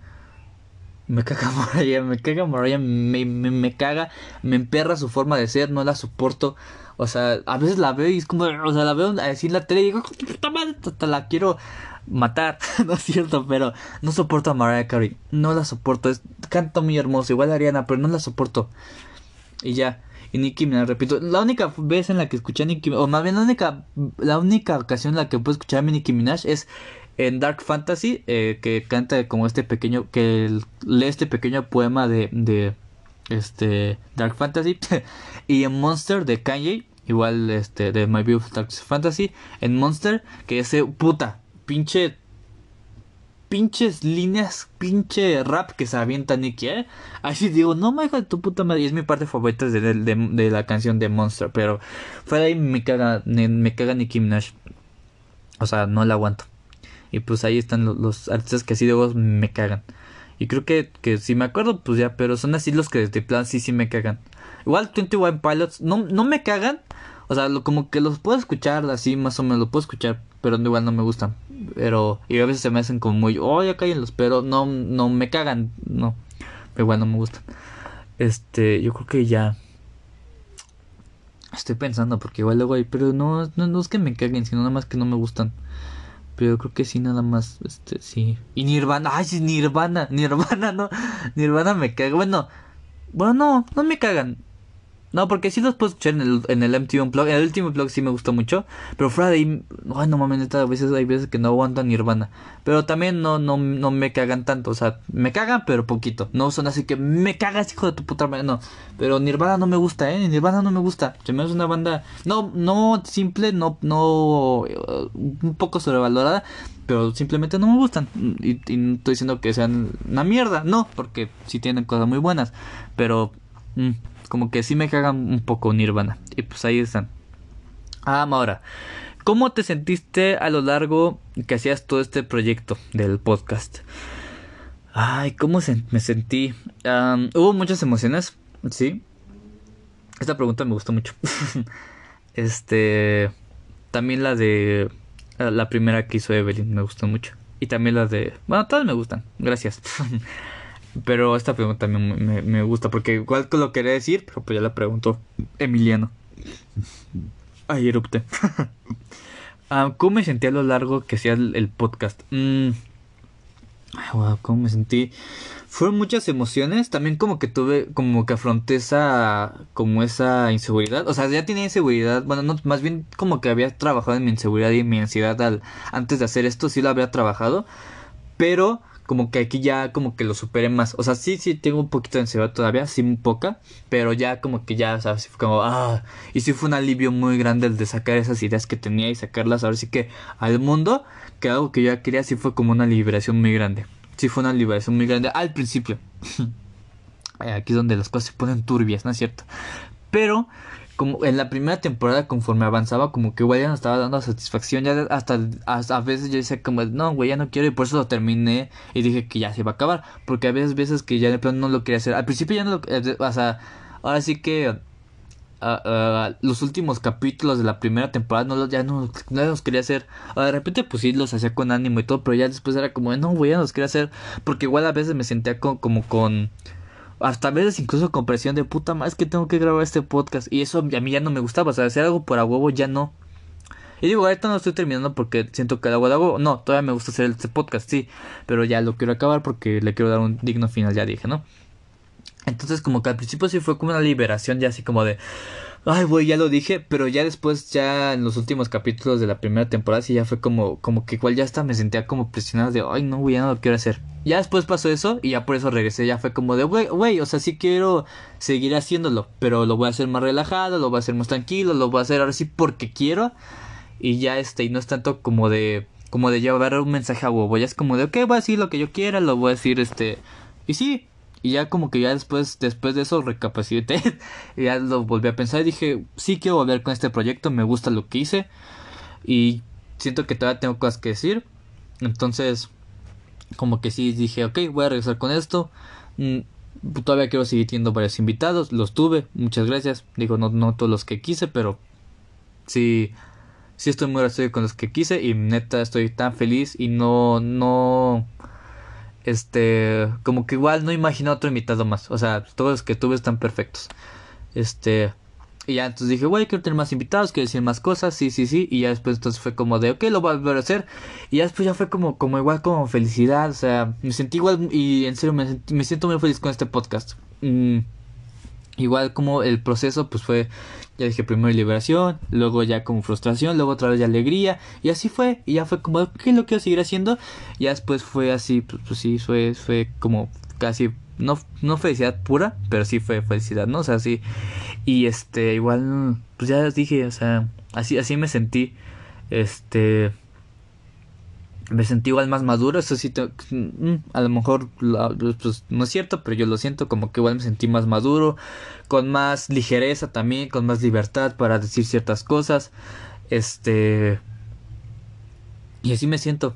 me caga [LAUGHS] Mariah, me caga Mariah, me, me, me, caga, me emperra su forma de ser, no la soporto. O sea, a veces la veo y es como, o sea, la veo así en la tele y digo, te la quiero matar, [LAUGHS] no es cierto, pero no soporto a Mariah Carey, no la soporto, es, canta muy hermoso, igual a Ariana, pero no la soporto. Y ya, y Nicki Minaj, repito, la única vez en la que escuché a Nicki o más bien la única, la única ocasión en la que puedo escuchar a Nicki Minaj es en Dark Fantasy, eh, que canta como este pequeño, que lee este pequeño poema de, de este Dark Fantasy, [LAUGHS] y en Monster de Kanye, igual este de My Beautiful Dark Fantasy, en Monster, que ese puta, pinche pinches líneas, pinche rap que se avienta Nicky, ¿eh? Así digo, no me de tu puta madre. Y es mi parte favorita de, de, la canción de Monster. Pero fuera de ahí me caga, me, caga Nicki Minaj. O sea, no la aguanto. Y pues ahí están los, artistas que así de vos me cagan. Y creo que, que si me acuerdo, pues ya, pero son así los que de plan sí, sí me cagan. Igual 21 Pilots no, no me cagan. O sea, lo, como que los puedo escuchar así, más o menos, lo puedo escuchar, pero igual no me gustan. Pero, y a veces se me hacen como muy, oh, ya cállenlos, pero no, no me cagan, no. Pero igual no me gustan. Este, yo creo que ya. Estoy pensando, porque igual luego hay, pero no, no, no es que me caguen, sino nada más que no me gustan. Pero creo que sí, nada más, este, sí. Y Nirvana, ay, Nirvana, [LAUGHS] Nirvana, no, Nirvana me caga. Bueno, bueno, no, no me cagan. No, porque sí los puedo escuchar en el, en el MTV Unplugged. El último blog sí me gustó mucho. Pero fuera de ahí, ay, no mames, neta, a veces hay veces que no aguantan Nirvana. Pero también no, no, no me cagan tanto. O sea, me cagan, pero poquito. No son así que me cagas, hijo de tu puta madre. No. Pero Nirvana no me gusta, eh. Nirvana no me gusta. Se me hace una banda. No, no simple, no, no. Uh, un poco sobrevalorada. Pero simplemente no me gustan. Y, y, no estoy diciendo que sean una mierda. No, porque sí tienen cosas muy buenas. Pero. Mm, como que sí me cagan un poco Nirvana. Y pues ahí están. Ah, ahora. ¿Cómo te sentiste a lo largo que hacías todo este proyecto del podcast? Ay, ¿cómo me sentí? hubo muchas emociones, sí. Esta pregunta me gustó mucho. [LAUGHS] este. También la de. La primera que hizo Evelyn me gustó mucho. Y también la de. Bueno, todas me gustan. Gracias. [LAUGHS] Pero esta pregunta también me, gusta porque igual que lo quería decir, pero pues ya la preguntó Emiliano. Ay, erupte. [LAUGHS] Ah, ¿Cómo me sentí a lo largo que hacía el, podcast? Mm. Ay, wow, ¿cómo me sentí? fueron muchas emociones, también como que tuve, como que afronté esa, como esa inseguridad, o sea, ya tenía inseguridad, bueno, no, más bien como que había trabajado en mi inseguridad y mi ansiedad antes de hacer esto, sí lo había trabajado, pero como que aquí ya como que lo superé más. O sea, sí, sí tengo un poquito de ansiedad todavía, sí muy poca, pero ya como que ya, ¿sabes? Fue como, ah, y sí fue un alivio muy grande el de sacar esas ideas que tenía y sacarlas ahora sí que al mundo, que algo que yo ya quería, sí fue como una liberación muy grande. Sí fue una liberación muy grande al principio. [LAUGHS] Aquí es donde las cosas se ponen turbias, ¿no es cierto? Pero como en la primera temporada conforme avanzaba como que igual ya no estaba dando satisfacción ya hasta, a veces yo decía como no güey ya no quiero y por eso lo terminé y dije que ya se iba a acabar porque a veces veces que ya de pronto no lo quería hacer al principio ya no lo eh, o sea ahora sí que ah, ah, los últimos capítulos de la primera temporada no los, ya no, no los quería hacer. de repente pues sí los hacía con ánimo y todo, pero ya después era como, no, güey, ya no los quería hacer. Porque igual a veces me sentía como con hasta a veces incluso con presión de puta más que tengo que grabar este podcast. Y eso a mí ya no me gustaba. O sea, hacer algo por a huevo ya no. Y digo, ahorita no estoy terminando porque siento que el agua de huevo. No, todavía me gusta hacer este podcast, sí. Pero ya lo quiero acabar porque le quiero dar un digno final, ya dije, ¿no? Entonces como que al principio sí fue como una liberación ya así como de ay, güey, ya lo dije, pero ya después, ya en los últimos capítulos de la primera temporada, sí ya fue como, como que igual ya hasta me sentía como presionado de, ay, no, güey, ya no lo quiero hacer. Ya después pasó eso y ya por eso regresé, ya fue como de, güey, o sea, sí quiero seguir haciéndolo, pero lo voy a hacer más relajado, lo voy a hacer más tranquilo, lo voy a hacer ahora sí porque quiero y ya este, y no es tanto como de, como de llevar un mensaje a huevo, ya es como de, ok, voy a decir lo que yo quiera, lo voy a decir, este, y sí, y ya como que ya después, después de eso recapacité [LAUGHS] y ya lo volví a pensar y dije, sí quiero volver con este proyecto, me gusta lo que hice y siento que todavía tengo cosas que decir. Entonces, como que sí dije, ok, voy a regresar con esto. Mm, todavía quiero seguir teniendo varios invitados, los tuve, muchas gracias. Digo, no, no todos los que quise, pero sí, sí estoy muy agradecido con los que quise y neta estoy tan feliz y no, no este, como que igual no imagino otro invitado más. O sea, todos los que tuve están perfectos. Este, y ya entonces dije, güey, quiero tener más invitados, quiero decir más cosas, sí, sí, sí. Y ya después entonces fue como de, ok, lo voy a volver a hacer. Y ya después ya fue como, como igual como felicidad. O sea, me sentí igual y en serio me, me siento muy feliz con este podcast. Mm, igual como el proceso pues fue ya dije primero liberación, luego ya como frustración, luego otra vez ya alegría, y así fue, y ya fue como, ¿qué lo quiero seguir haciendo? Y ya después fue así, pues, pues, sí, fue, fue como casi, no, no felicidad pura, pero sí fue felicidad, ¿no? O sea, sí, y este, igual, pues ya dije, o sea, así, así me sentí, este, me sentí igual más maduro, eso sí, mm, a lo mejor pues, no es cierto, pero yo lo siento como que igual me sentí más maduro, con más ligereza también, con más libertad para decir ciertas cosas, este... Y así me siento.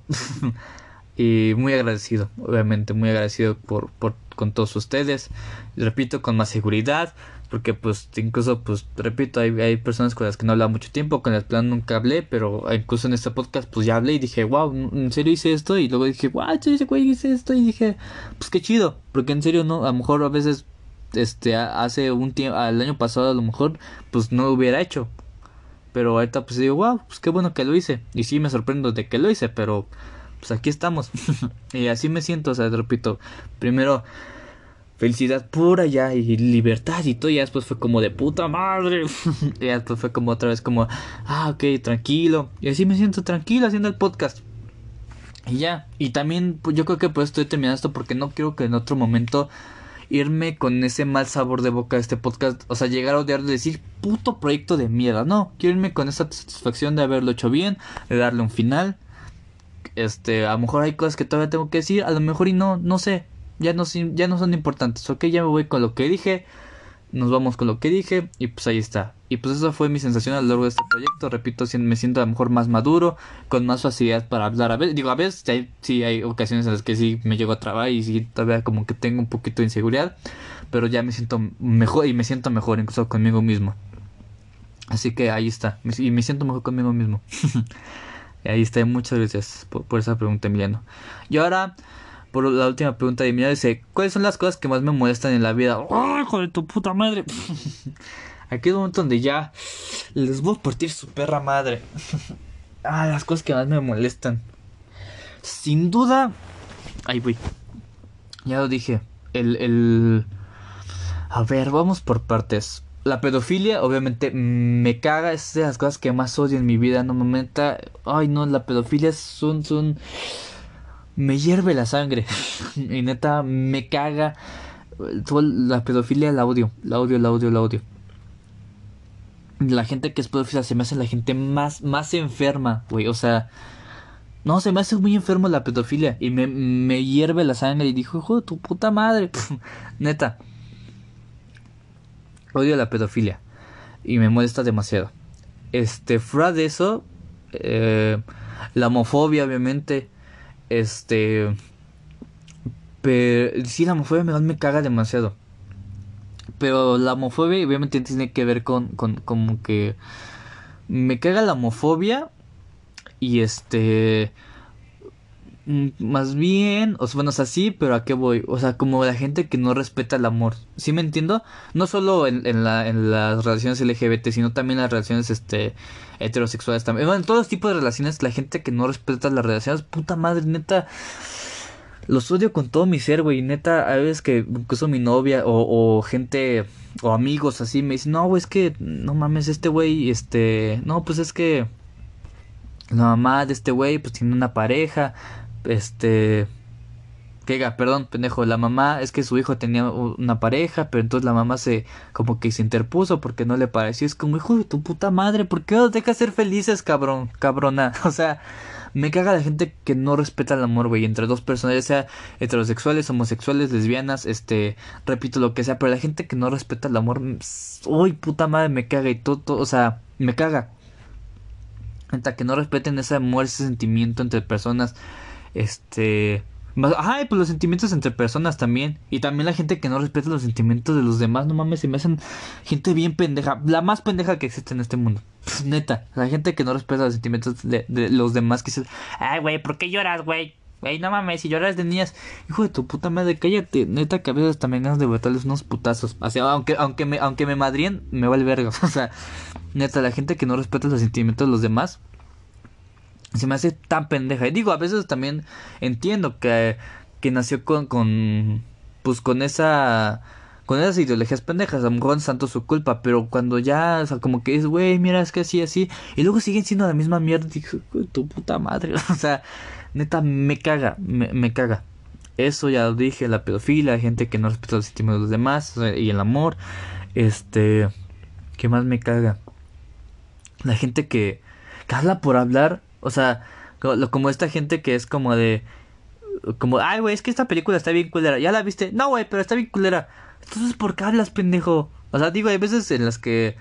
[LAUGHS] y muy agradecido, obviamente, muy agradecido por, por con todos ustedes. Repito, con más seguridad, porque pues incluso pues repito hay, hay personas con las que no hablaba mucho tiempo con las que nunca hablé pero incluso en este podcast pues ya hablé y dije wow en serio hice esto y luego dije wow ese güey hice esto y dije pues qué chido porque en serio no a lo mejor a veces este hace un tiempo al año pasado a lo mejor pues no lo hubiera hecho. Pero ahorita pues digo wow pues qué bueno que lo hice y sí me sorprendo de que lo hice pero pues aquí estamos. [LAUGHS] Y así me siento o sea repito primero felicidad pura ya y libertad y todo. Y después fue como de puta madre. [LAUGHS] y después fue como otra vez como, ah, ok, tranquilo. Y así me siento tranquilo haciendo el podcast. Y ya. Y también pues, yo creo que pues estoy terminando esto porque no quiero que en otro momento irme con ese mal sabor de boca de este podcast. O sea, llegar a odiar de decir puto proyecto de mierda. No, quiero irme con esa satisfacción de haberlo hecho bien, de darle un final. Este, a lo mejor hay cosas que todavía tengo que decir, a lo mejor y no, no sé ya no, ya no son importantes, ok, ya me voy con lo que dije, nos vamos con lo que dije y pues ahí está. Y pues esa fue mi sensación a lo largo de este proyecto, repito, me siento a lo mejor más maduro, con más facilidad para hablar. A veces, digo, a veces sí hay ocasiones en las que sí me llego a trabar y sí todavía como que tengo un poquito de inseguridad, pero ya me siento mejor y me siento mejor incluso conmigo mismo. Así que ahí está, y me siento mejor conmigo mismo. [LAUGHS] ahí está, muchas gracias por, por esa pregunta, Emiliano. Y ahora por la última pregunta de mi dice, ¿cuáles son las cosas que más me molestan en la vida? ¡Oh, hijo de tu puta madre! [LAUGHS] Aquí es un momento donde ya les voy a partir su perra madre. [LAUGHS] ah, las cosas que más me molestan. Sin duda, ahí voy. Ya lo dije. El, el... A ver, vamos por partes. La pedofilia, obviamente, me caga. Es de las cosas que más odio en mi vida. No me Ay, no, la pedofilia es un, un... Me hierve la sangre. y neta, me caga. La pedofilia la odio. La odio, la odio, la odio. La gente que es pedófila se me hace la gente más, más enferma, güey. O sea, no, se me hace muy enfermo la pedofilia. Y me, me hierve la sangre. Y dijo, hijo de tu puta madre. [LAUGHS] Neta. Odio la pedofilia. Y me molesta demasiado. Este, fuera de eso. Eh, la homofobia, obviamente. Este. Pero. Sí, la homofobia me, me caga demasiado. Pero la homofobia, obviamente, tiene que ver con, con. Como que. Me caga la homofobia y este más bien, o sea, bueno, o sea, sí, pero ¿a qué voy? O sea, como la gente que no respeta el amor. ¿Sí me entiendo? No solo en, en, la, en las relaciones LGBT, sino también las relaciones este, heterosexuales también. Bueno, en todos los tipos de relaciones, la gente que no respeta las relaciones, puta madre, neta. Los odio con todo mi ser, güey. Neta, a veces que incluso mi novia o, o gente o amigos así me dicen, no, güey, es que, no mames, este güey, este, no, pues es que la mamá de este güey pues tiene una pareja, este... Que perdón, pendejo, la mamá es que su hijo tenía una pareja, pero entonces la mamá se como que se interpuso porque no le pareció. Es como, hijo de tu puta madre, ¿por qué os dejas ser felices, cabrón, cabrona? [LAUGHS] O sea, me caga la gente que no respeta el amor, güey, entre dos personas, ya sea heterosexuales, homosexuales, lesbianas, este, repito lo que sea, pero la gente que no respeta el amor, uy, puta madre, me caga y todo o sea, me caga que no respeten ese amor, ese sentimiento entre personas. Este. Ay, pues los sentimientos entre personas también. Y también la gente que no respeta los sentimientos de los demás. No mames, se me hacen gente bien pendeja. La más pendeja que existe en este mundo. neta. La gente que no respeta los sentimientos de, los demás. Que dice, ay, güey, ¿por qué lloras, güey? Güey, no mames, si lloras de niñas. Hijo de tu puta madre, cállate. Neta, que a veces también ganas de botarles unos putazos. Así, aunque, aunque me, aunque me madrien, me vale verga. [LAUGHS] O sea, neta, la gente que no respeta los sentimientos de los demás se me hace tan pendeja. Y digo, a veces también entiendo que, que nació con, con, pues con esa, con esas ideologías pendejas. A lo mejor su culpa, pero cuando ya, o sea, como que es, güey, mira, es que así, así. Y luego siguen siendo la misma mierda. Digo, tu puta madre. [LAUGHS] o sea, neta, me caga, me, me caga. Eso ya lo dije, la pedofilia, gente que no respeta los sentimientos de los demás y el amor. Este, ¿qué más me caga? La gente que, que habla por hablar o sea, como, esta gente que es como de... Como, ay, güey, es que esta película está bien culera. ¿Ya la viste? No, güey, pero está bien culera. Entonces, ¿por qué hablas, pendejo? O sea, digo, hay veces en las que...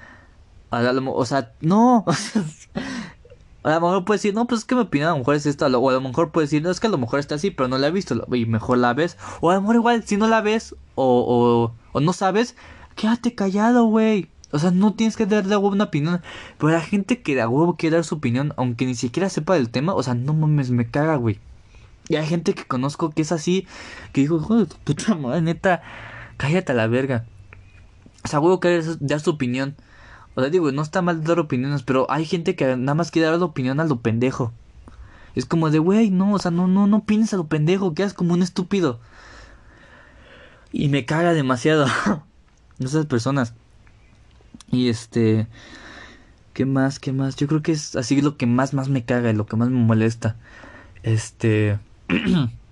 o sea, no. [LAUGHS] a lo mejor puedes decir, no, pues es que mi opinión a lo mejor es esta. O a lo mejor puedes decir, no, es que a lo mejor está así, pero no la he visto. Y mejor la ves. O a lo mejor igual, si no la ves o, o, o no sabes, quédate callado, güey. O sea, no tienes que dar de huevo una opinión. Pero la gente que de huevo quiere dar su opinión, aunque ni siquiera sepa del tema, o sea, no mames, me caga, güey. Y hay gente que conozco que es así, que digo, joder, puta madre, neta, cállate a la verga. O sea, huevo quiere dar su opinión. O sea, digo, no está mal dar opiniones, pero hay gente que nada más quiere dar la opinión a lo pendejo. Es como de, güey, no, o sea, no, no, no piensa lo pendejo, quedas como un estúpido. Y me caga demasiado. [LAUGHS] Esas personas. Y este... ¿Qué más? ¿Qué más? Yo creo que es así lo que más, más me caga y lo que más me molesta. Este... [CLEARS THROAT]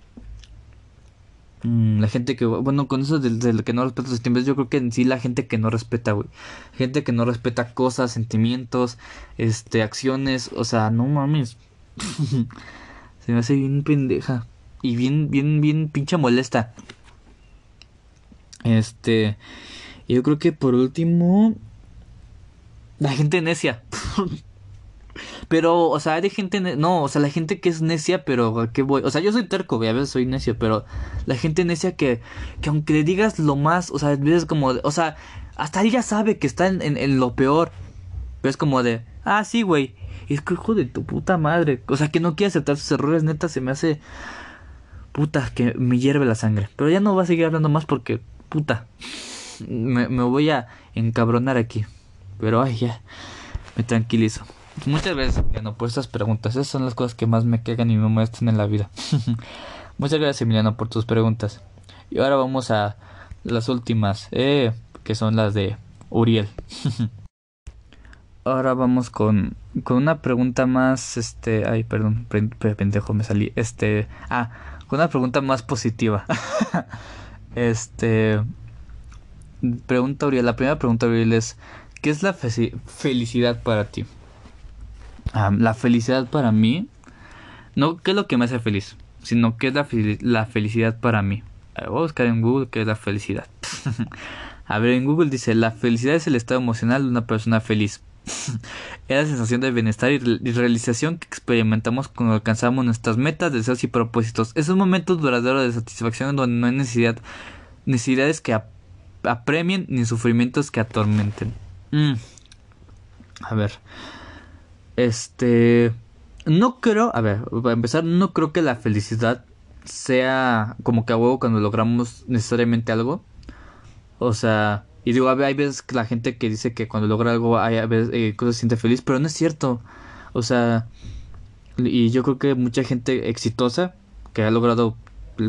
Mm, la gente que, bueno, con eso del, que no respeta los sentimientos, yo creo que en sí la gente que no respeta, güey. Gente que no respeta cosas, sentimientos, este, acciones, o sea, no mames. [LAUGHS] Se me hace bien pendeja. Y bien, bien, bien pinche molesta. Este, yo creo que por último, la gente necia. [LAUGHS] pero, o sea, hay gente. No, o sea, la gente que es necia, pero qué voy? O sea, yo soy terco, a veces soy necio, pero la gente necia que, que aunque le digas lo más, o sea, a veces como. O sea, hasta ella sabe que está en, en, lo peor. Pero es como de. Ah, sí, güey. Es que hijo de tu puta madre. O sea, que no quiere aceptar sus errores, neta, se me hace. Puta, que me hierve la sangre. Pero ya no va a seguir hablando más porque. Puta. Me, me voy a encabronar aquí. Pero ay, ya, me tranquilizo. Muchas gracias, Emiliano, por estas preguntas. Esas son las cosas que más me cagan y me molestan en la vida. [LAUGHS] Muchas gracias, Emiliano, por tus preguntas. Y ahora vamos a las últimas, eh, que son las de Uriel. [LAUGHS] ahora vamos con, con una pregunta más, este, ay, perdón, pendejo, me salí, este, ah, con una pregunta más positiva. [LAUGHS] este, pregunta Uriel, la primera pregunta Uriel es, ¿qué es la felicidad para ti? la felicidad para mí, no qué es lo que me hace feliz, sino qué es la, felicidad para mí. voy a buscar en Google qué es la felicidad. [LAUGHS] a ver, en Google dice, la felicidad es el estado emocional de una persona feliz. [LAUGHS] es la sensación de bienestar y, realización que experimentamos cuando alcanzamos nuestras metas, deseos y propósitos. Es un momento duradero de satisfacción donde no hay necesidad, necesidades que apremien ni sufrimientos que atormenten. Mm. A ver. Este. No creo. A ver, para empezar, no creo que la felicidad sea como que a huevo cuando logramos necesariamente algo. O sea. Y digo, hay veces que la gente que dice que cuando logra algo hay a veces eh, cosas se siente feliz, pero no es cierto. O sea, y yo creo que mucha gente exitosa que ha logrado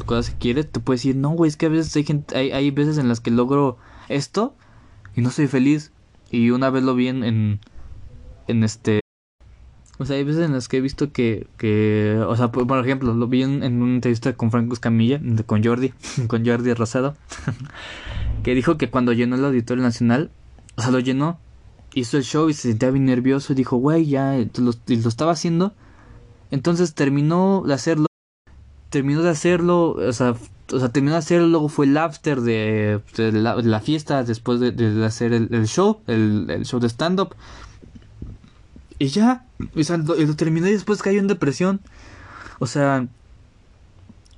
cosas que quiere, te puede decir, no, güey, es que a veces hay, gente, hay, hay veces en las que logro esto y no soy feliz. Y una vez lo vi en, en, este... O sea, hay veces en las que he visto que, que o sea, por, ejemplo, lo vi en, en una entrevista con Franco Escamilla, con Jordi, [LAUGHS] con Jordi Rosado, [LAUGHS] que dijo que cuando llenó el Auditorio Nacional, o sea, lo llenó, hizo el show y se sentía bien nervioso y dijo, güey, ya lo, lo estaba haciendo. Entonces terminó de hacerlo terminó de hacerlo, o sea, o sea, terminó de hacerlo, luego fue el after de, la, fiesta después de, hacer el, show, el, show de stand-up. Y ya, o sea, lo, lo, terminó y después cayó en depresión. O sea,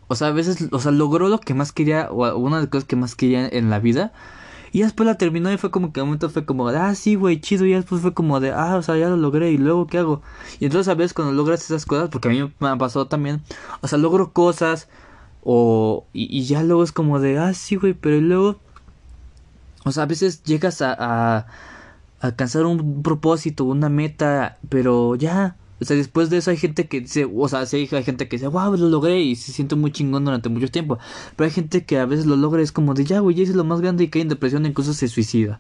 o sea, a veces, o sea, logró lo que más quería, o una de las cosas que más quería en la vida. Y después la terminó y fue como que un momento fue como, ah, sí, güey, chido. Y después fue como de, ah, o sea, ya lo logré. Y luego, ¿qué hago? Y entonces a veces cuando logras esas cosas, porque a mí me pasado también, o sea, logro cosas. O, y, ya luego es como de, ah, sí, güey, pero luego, o sea, a veces llegas a, alcanzar un propósito, una meta, pero ya, o sea, después de eso hay gente que dice, o sea, sí hay gente que dice, wow, lo logré y se siente muy chingón durante mucho tiempo. Pero hay gente que a veces lo logra, es como de, ya, güey, ya es lo más grande y cae en depresión e incluso se suicida.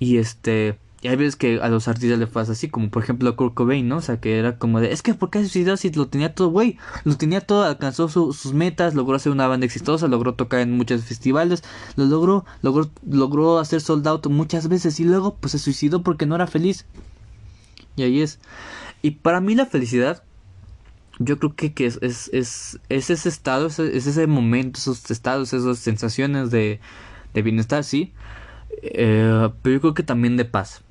Y este, y hay veces que a los artistas le pasa así, como por ejemplo a Kurt Cobain, ¿no? O sea, que era como de, es que ¿por qué suicidó si lo tenía todo, güey? Lo tenía todo, alcanzó sus metas, logró hacer una banda exitosa, logró tocar en muchos festivales, lo logró, logró, logró hacer sold out muchas veces y luego pues se suicidó porque no era feliz. Y ahí es. Y para mí la felicidad, yo creo que, que es, es, es, ese estado, es, ese momento, esos estados, esas sensaciones de, de bienestar, sí. Eh, pero yo creo que también de paz.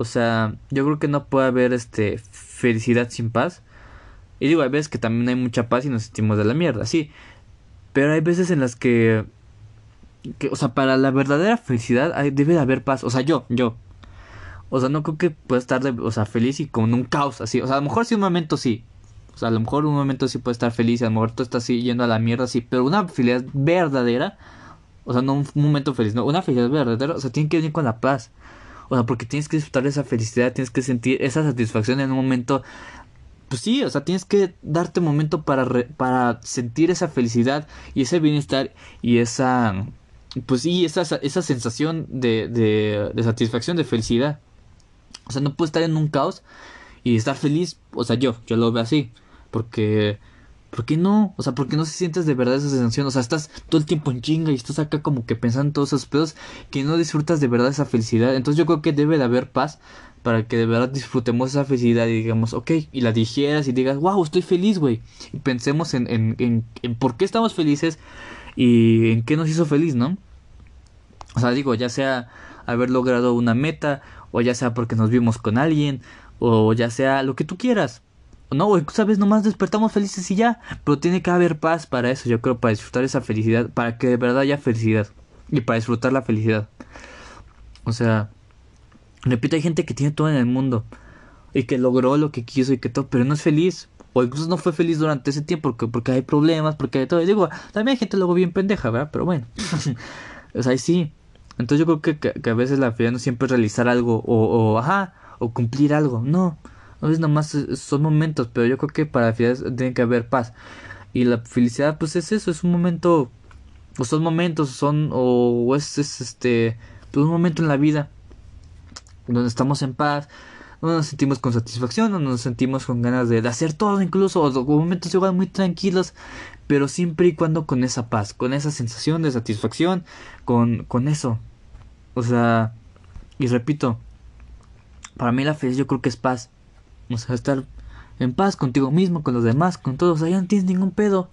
O sea, yo creo que no puede haber este felicidad sin paz. Y digo, hay veces que también hay mucha paz y nos sentimos de la mierda, sí. Pero hay veces en las que, que o sea, para la verdadera felicidad hay, debe de haber paz. O sea, yo, yo, o sea, no creo que pueda estar, o sea, feliz y con un caos así. O sea, a lo mejor sí un momento sí. O sea, a lo mejor un momento sí puede estar feliz a lo mejor tú estás así yendo a la mierda sí. Pero una felicidad verdadera, o sea, no un momento feliz, no, una felicidad verdadera, o sea, tiene que venir con la paz. O sea, porque tienes que disfrutar esa felicidad, tienes que sentir esa satisfacción en un momento. Pues sí, o sea, tienes que darte un momento para, para sentir esa felicidad y ese bienestar y esa. Pues sí, esa, esa sensación de, de, de satisfacción, de felicidad. O sea, no puedes estar en un caos y estar feliz. O sea, yo, yo lo veo así. Porque, ¿por qué no? O sea, porque no se sientes de verdad esa sensación. O sea, estás todo el tiempo en chinga y estás acá como que pensando en todos esos pedos que no disfrutas de verdad esa felicidad. Entonces yo creo que debe de haber paz para que de verdad disfrutemos esa felicidad y digamos, ok, y la dijeras y digas, wow, estoy feliz, güey. Y pensemos en, en, en, en por qué estamos felices y en qué nos hizo feliz, ¿no? O sea, digo, ya sea haber logrado una meta o ya sea porque nos vimos con alguien, o ya sea lo que tú quieras. No, güey, sabes, nomás despertamos felices y ya. Pero tiene que haber paz para eso, yo creo, para disfrutar esa felicidad, para que de verdad haya felicidad. Y para disfrutar la felicidad. O sea, repito, hay gente que tiene todo en el mundo. Y que logró lo que quiso y que todo, pero no es feliz. O incluso no fue feliz durante ese tiempo porque, porque hay problemas, porque hay todo. Y digo, también hay gente luego bien pendeja, ¿verdad? Pero bueno. [LAUGHS] o sea, sí. Entonces yo creo que, que, a veces la felicidad no siempre es realizar algo o, o, ajá, o cumplir algo. No, no es nomás, son momentos, pero yo creo que para la felicidad tiene que haber paz. Y la felicidad pues es eso, es un momento o son momentos, son, o es, es este, pues un momento en la vida donde estamos en paz, donde nos sentimos con satisfacción, donde nos sentimos con ganas de, hacer todo, incluso, o, momentos igual muy tranquilos, pero siempre y cuando con esa paz, con esa sensación de satisfacción, con, con eso. O sea, y repito, para mí la felicidad yo creo que es paz. O sea, estar en paz contigo mismo, con los demás, con todos. O sea, ya no tienes ningún pedo.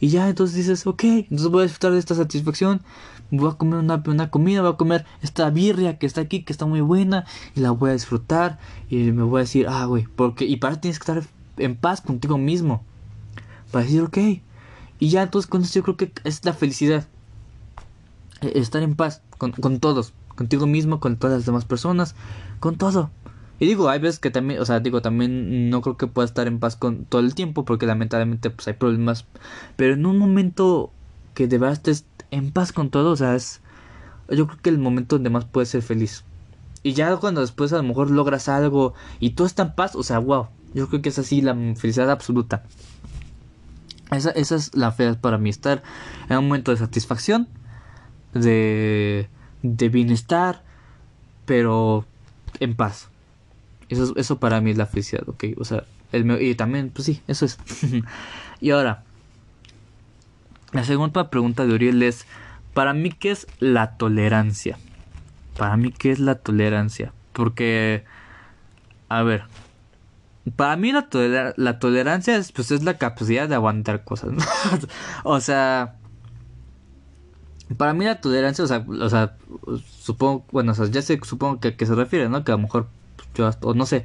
Y ya entonces dices, ok, entonces voy a disfrutar de esta satisfacción. Voy a comer una, una comida, voy a comer esta birria que está aquí, que está muy buena. Y la voy a disfrutar. Y me voy a decir, ah, güey, porque... Y para tienes que estar en paz contigo mismo. Para decir, ok. Y ya entonces con eso yo creo que es la felicidad. E, estar en paz con, con todos. Contigo mismo, con todas las demás personas. Con todo. Y digo, hay veces que también, o sea, digo, también no creo que pueda estar en paz con todo el tiempo porque lamentablemente pues hay problemas. Pero en un momento que de verdad estés en paz con todo, o sea, es yo creo que el momento donde más puedes ser feliz. Y ya cuando después a lo mejor logras algo y todo está en paz, o sea, wow, yo creo que es así la felicidad absoluta. Esa, esa es la felicidad para mí, estar en un momento de satisfacción, de, de bienestar, pero en paz. Eso, eso para mí es la felicidad, ok. O sea, el, y también, pues sí, eso es. [LAUGHS] y ahora, la segunda pregunta de Uriel es, para mí, ¿qué es la tolerancia? Para mí, ¿qué es la tolerancia? Porque, a ver, para mí la, la tolerancia es, pues, es la capacidad de aguantar cosas. [LAUGHS] o sea, para mí la tolerancia, o sea, o sea supongo, bueno, o sea, ya sé, supongo que, que se refiere, ¿no? Que a lo mejor o no sé,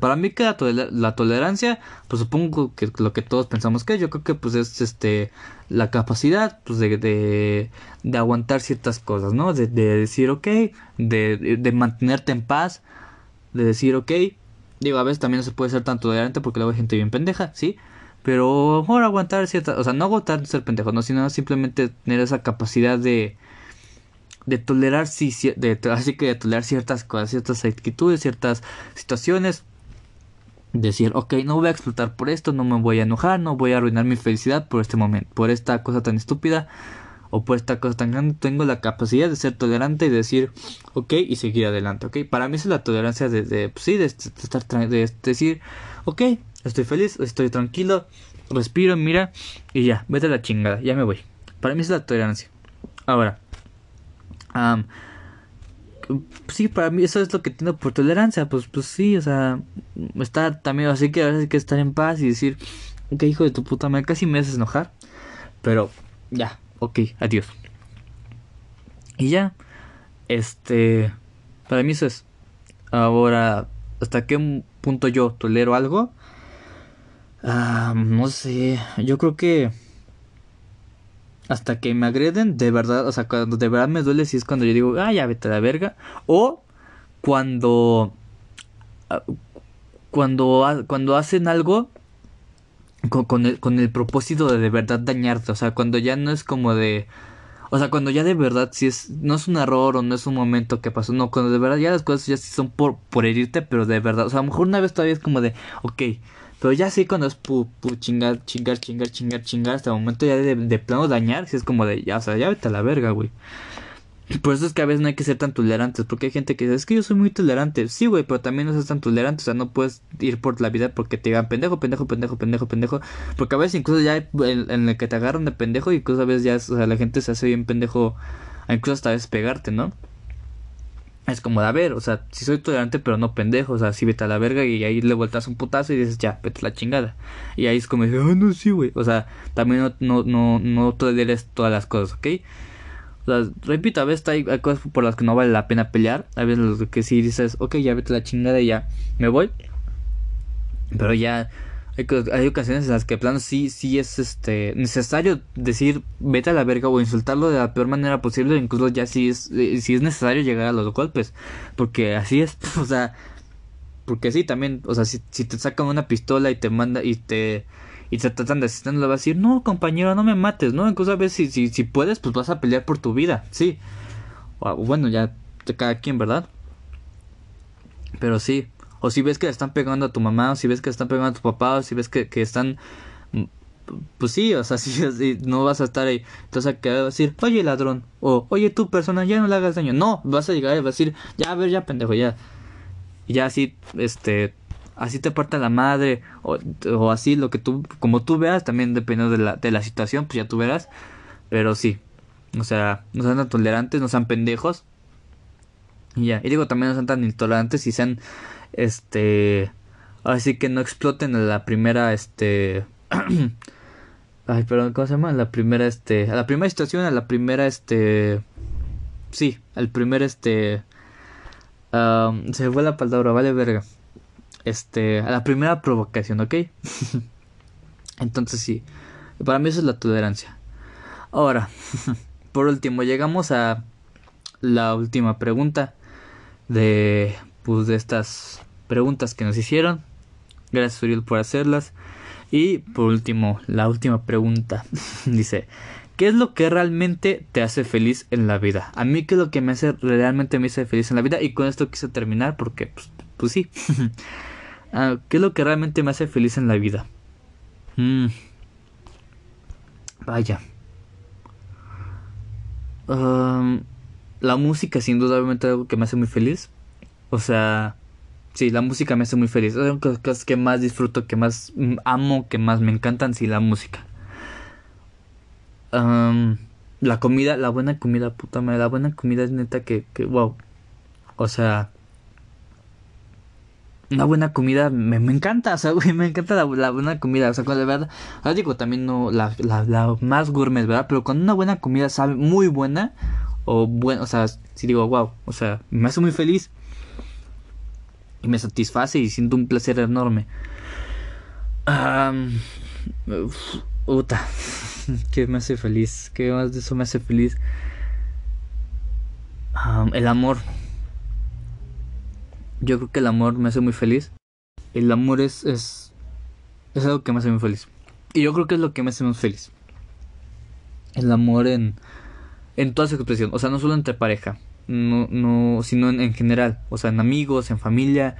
para mí que la, tolerancia, pues supongo que lo que todos pensamos que yo creo que pues es este la capacidad pues de, de, de aguantar ciertas cosas, ¿no? De, de decir ok, de, de mantenerte en paz, de decir ok, digo, a veces también no se puede ser tan tolerante porque luego hay gente bien pendeja, ¿sí? Pero mejor aguantar ciertas, o sea, no aguantar ser pendejo, no, sino simplemente tener esa capacidad de de tolerar sí, de, así que de tolerar ciertas cosas, ciertas actitudes, ciertas situaciones. Decir, ok, no voy a explotar por esto, no me voy a enojar, no voy a arruinar mi felicidad por este momento, por esta cosa tan estúpida o por esta cosa tan grande. Tengo la capacidad de ser tolerante y decir, ok, y seguir adelante, ok. Para mí es la tolerancia de, de pues sí, de, estar, de decir, ok, estoy feliz, estoy tranquilo, respiro, mira, y ya, vete a la chingada, ya me voy. Para mí es la tolerancia. Ahora, sí, para mí eso es lo que tengo por tolerancia. Pues, pues sí, o sea, estar también así que a veces hay que estar en paz y decir, ok, hijo de tu puta madre, casi me haces enojar. Pero ya, ok, adiós. Y ya, este, para mí eso es. Ahora, ¿hasta qué punto yo tolero algo? no sé, yo creo que hasta que me agreden, de verdad, o sea, cuando de verdad me duele, si es cuando yo digo, ah, ya vete a la verga. O cuando. Ah, cuando, cuando hacen algo con, el, con el propósito de de verdad dañarte. O sea, cuando ya no es como de. O sea, cuando ya de verdad si es. No es un error o no es un momento que pasó. No, cuando de verdad ya las cosas ya sí son por, por herirte, pero de verdad. O sea, a lo mejor una vez todavía es como de. Ok pero ya sí cuando es pu, pu, chingar, chingar, chingar, chingar, chingar, hasta el momento ya de, de plano dañar, si es como de, ya, o sea, ya vete a la verga, güey. Por eso es que a veces no hay que ser tan tolerantes, porque hay gente que dice, es que yo soy muy tolerante. Sí, güey, pero también no seas tan tolerante, o sea, no puedes ir por la vida porque te digan pendejo, pendejo, pendejo, pendejo, pendejo. Porque a veces incluso ya en, en el que te agarran de pendejo, incluso a veces ya, o sea, la gente se hace bien pendejo, incluso hasta a veces pegarte, ¿no? Es como de, ver, o sea, si soy tolerante pero no pendejo, o sea, si vete a la verga y ahí le vueltas un putazo y dices, ya, vete a la chingada. Y ahí es como, ah, no, sí, güey. O sea, también no, no, no, no toleres todas las cosas, ¿ok? O sea, repito, a veces hay, cosas por las que no vale la pena pelear. A veces que sí dices, ok, ya vete a la chingada y ya me voy. Pero ya hay, ocasiones en las que plano sí, sí es este necesario decir vete a la verga o insultarlo de la peor manera posible, incluso ya si es, eh, si es necesario llegar a los golpes, porque así es, [LAUGHS] o sea, porque sí también, o sea, si, te sacan una pistola y te manda y te y te tratan de asesinar, le a decir, no compañero, no me mates, ¿no? Incluso a veces si, si, puedes, pues vas a pelear por tu vida, sí. O, bueno, ya cada quien, ¿verdad? Pero sí, o si ves que le están pegando a tu mamá, o si ves que le están pegando a tu papá, o si ves que, están pues sí, o sea, [LAUGHS] sí, no vas a estar ahí. Entonces que vas a decir, oye ladrón, o oye tú persona, ya no le hagas daño. No, vas a llegar y vas a decir, ya a ver, ya pendejo, ya. Y ya así, este, así te parta la madre, o, o, así lo que tú, como tú veas, también dependiendo de la, de la situación, pues ya tú verás. Pero sí, o sea, no sean tan tolerantes, no sean pendejos. Y ya, y digo, también no sean tan intolerantes y sean, este, así que no exploten a la primera, este, [CLEARS THROAT] ay, perdón, ¿cómo se llama? La primera, este, a la primera situación, a la primera, este, sí, al primer, este, se fue la palabra, vale verga. Este, a la primera provocación, ¿ok? [LAUGHS] Entonces sí, para mí eso es la tolerancia. Ahora, [LAUGHS] por último, llegamos a la última pregunta de, pues, de estas preguntas que nos hicieron. Gracias, Uriel, por hacerlas. Y por último, la última pregunta. [LAUGHS] Dice, ¿qué es lo que realmente te hace feliz en la vida? A mí, ¿qué es lo que me hace, realmente me hace feliz en la vida? Y con esto quise terminar porque, pues, pues sí. [LAUGHS] Ah, ¿Qué es lo que realmente me hace feliz en la vida? Mm. Vaya. la música, sin duda, obviamente, algo que me hace muy feliz. O sea, Sí, la música me hace muy feliz. Son cosas que más disfruto, que más amo, que más me encantan, sí, la música. la comida, la buena comida, puta madre, la buena comida es neta que, que wow. O sea, una buena comida me, me encanta, [LAUGHS] o sea, güey, me encanta la, buena comida, o sea, con la verdad, ahora digo también no la, la, la, más gourmet, ¿verdad? Pero cuando una buena comida sabe muy buena, o bueno, o sea, si digo, wow, o sea, me hace muy feliz me satisface y siento un placer enorme. Um, [LAUGHS] ¿qué me hace feliz? ¿Qué más de eso me hace feliz? el amor. Yo creo que el amor me hace muy feliz. El amor es, es, es algo que me hace muy feliz. Y yo creo que es lo que me hace más feliz. El amor en, en toda su expresión. O sea, no solo entre pareja no, no, sino en, general, o sea, en amigos, en familia.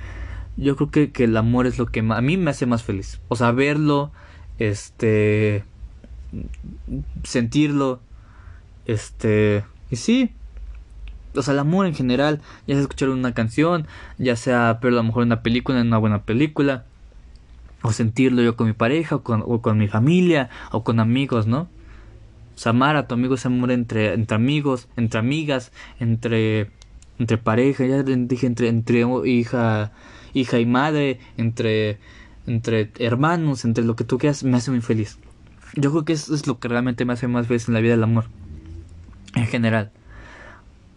Yo creo que, que, el amor es lo que a mí me hace más feliz. O sea, verlo, este, sentirlo, este, y sí. O sea, el amor en general, ya sea escuchar una canción, ya sea ver a lo mejor una película, en una buena película, o sentirlo yo con mi pareja, o con, o con mi familia, o con amigos, ¿no? Amar a tu amigo es amor entre, entre amigos, entre amigas, entre, entre pareja, ya dije entre, entre hija, hija y madre, entre, entre hermanos, entre lo que tú quieras, me hace muy feliz. Yo creo que eso es lo que realmente me hace más feliz en la vida, el amor. En general.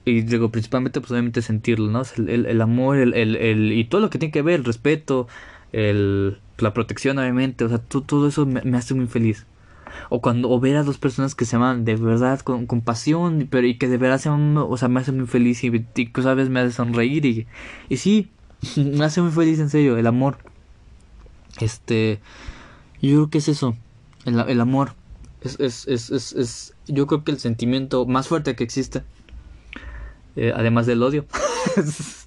Y digo, principalmente, pues obviamente sentirlo, ¿no? El, el, amor, el, el, y todo lo que tiene que ver, el respeto, el, la protección, obviamente, o sea, todo eso me, me hace muy feliz o cuando o ver a dos personas que se aman de verdad con, con pasión pero y que de verdad se aman o sea me hace muy feliz y, y sabes me hace sonreír y, y sí [LAUGHS] me hace muy feliz en serio el amor. Este yo creo que es eso el, el amor. Es, es, es, es, es yo creo que el sentimiento más fuerte que existe eh, además del odio [LAUGHS]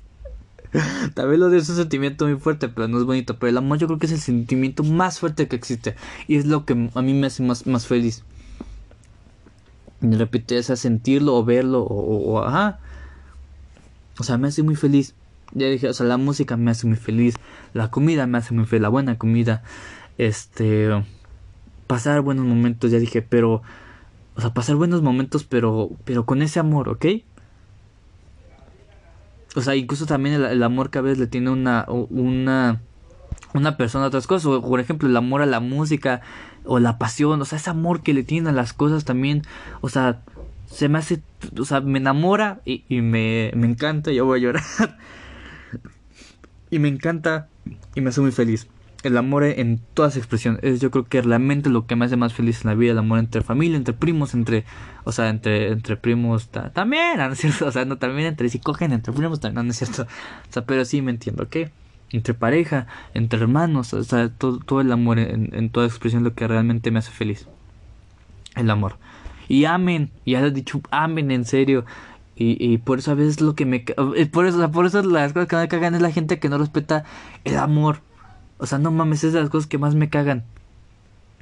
[LAUGHS] También lo de es un sentimiento muy fuerte, pero no es bonito. Pero el amor yo creo que es el sentimiento más fuerte que existe. Y es lo que a mí me hace más, más feliz. Y repito, es sentirlo o verlo o, o, ajá. O sea, me hace muy feliz. Ya dije, o sea, la música me hace muy feliz. La comida me hace muy feliz. La buena comida. Este. Pasar buenos momentos, ya dije, pero. O sea, pasar buenos momentos, pero. Pero con ese amor, ¿ok? O sea, incluso también el, amor que a veces le tiene una, una, una persona a otras cosas. O, por ejemplo, el amor a la música o la pasión. O sea, ese amor que le tiene a las cosas también. O sea, se me hace, o sea, me enamora y, y me, me encanta. Yo voy a llorar. [LAUGHS] y me encanta y me hace muy feliz el amor en todas expresiones. Es yo creo que realmente lo que me hace más feliz en la vida, el amor entre familia, entre primos, entre, o sea, entre, entre primos también, ¿no es cierto? [LAUGHS] O sea, no, también entre si cogen entre primos también, no, es cierto. O sea, pero sí me entiendo, ¿ok? Entre pareja, entre hermanos, o sea, todo, todo el amor en, en toda expresión lo que realmente me hace feliz. El amor. Y amen, ya lo he dicho, amen en serio. Y, y, por eso a veces lo que me... Eh, por eso, por eso las cosas que me cagan es la gente que no respeta el amor o sea, no mames, es de las cosas que más me cagan.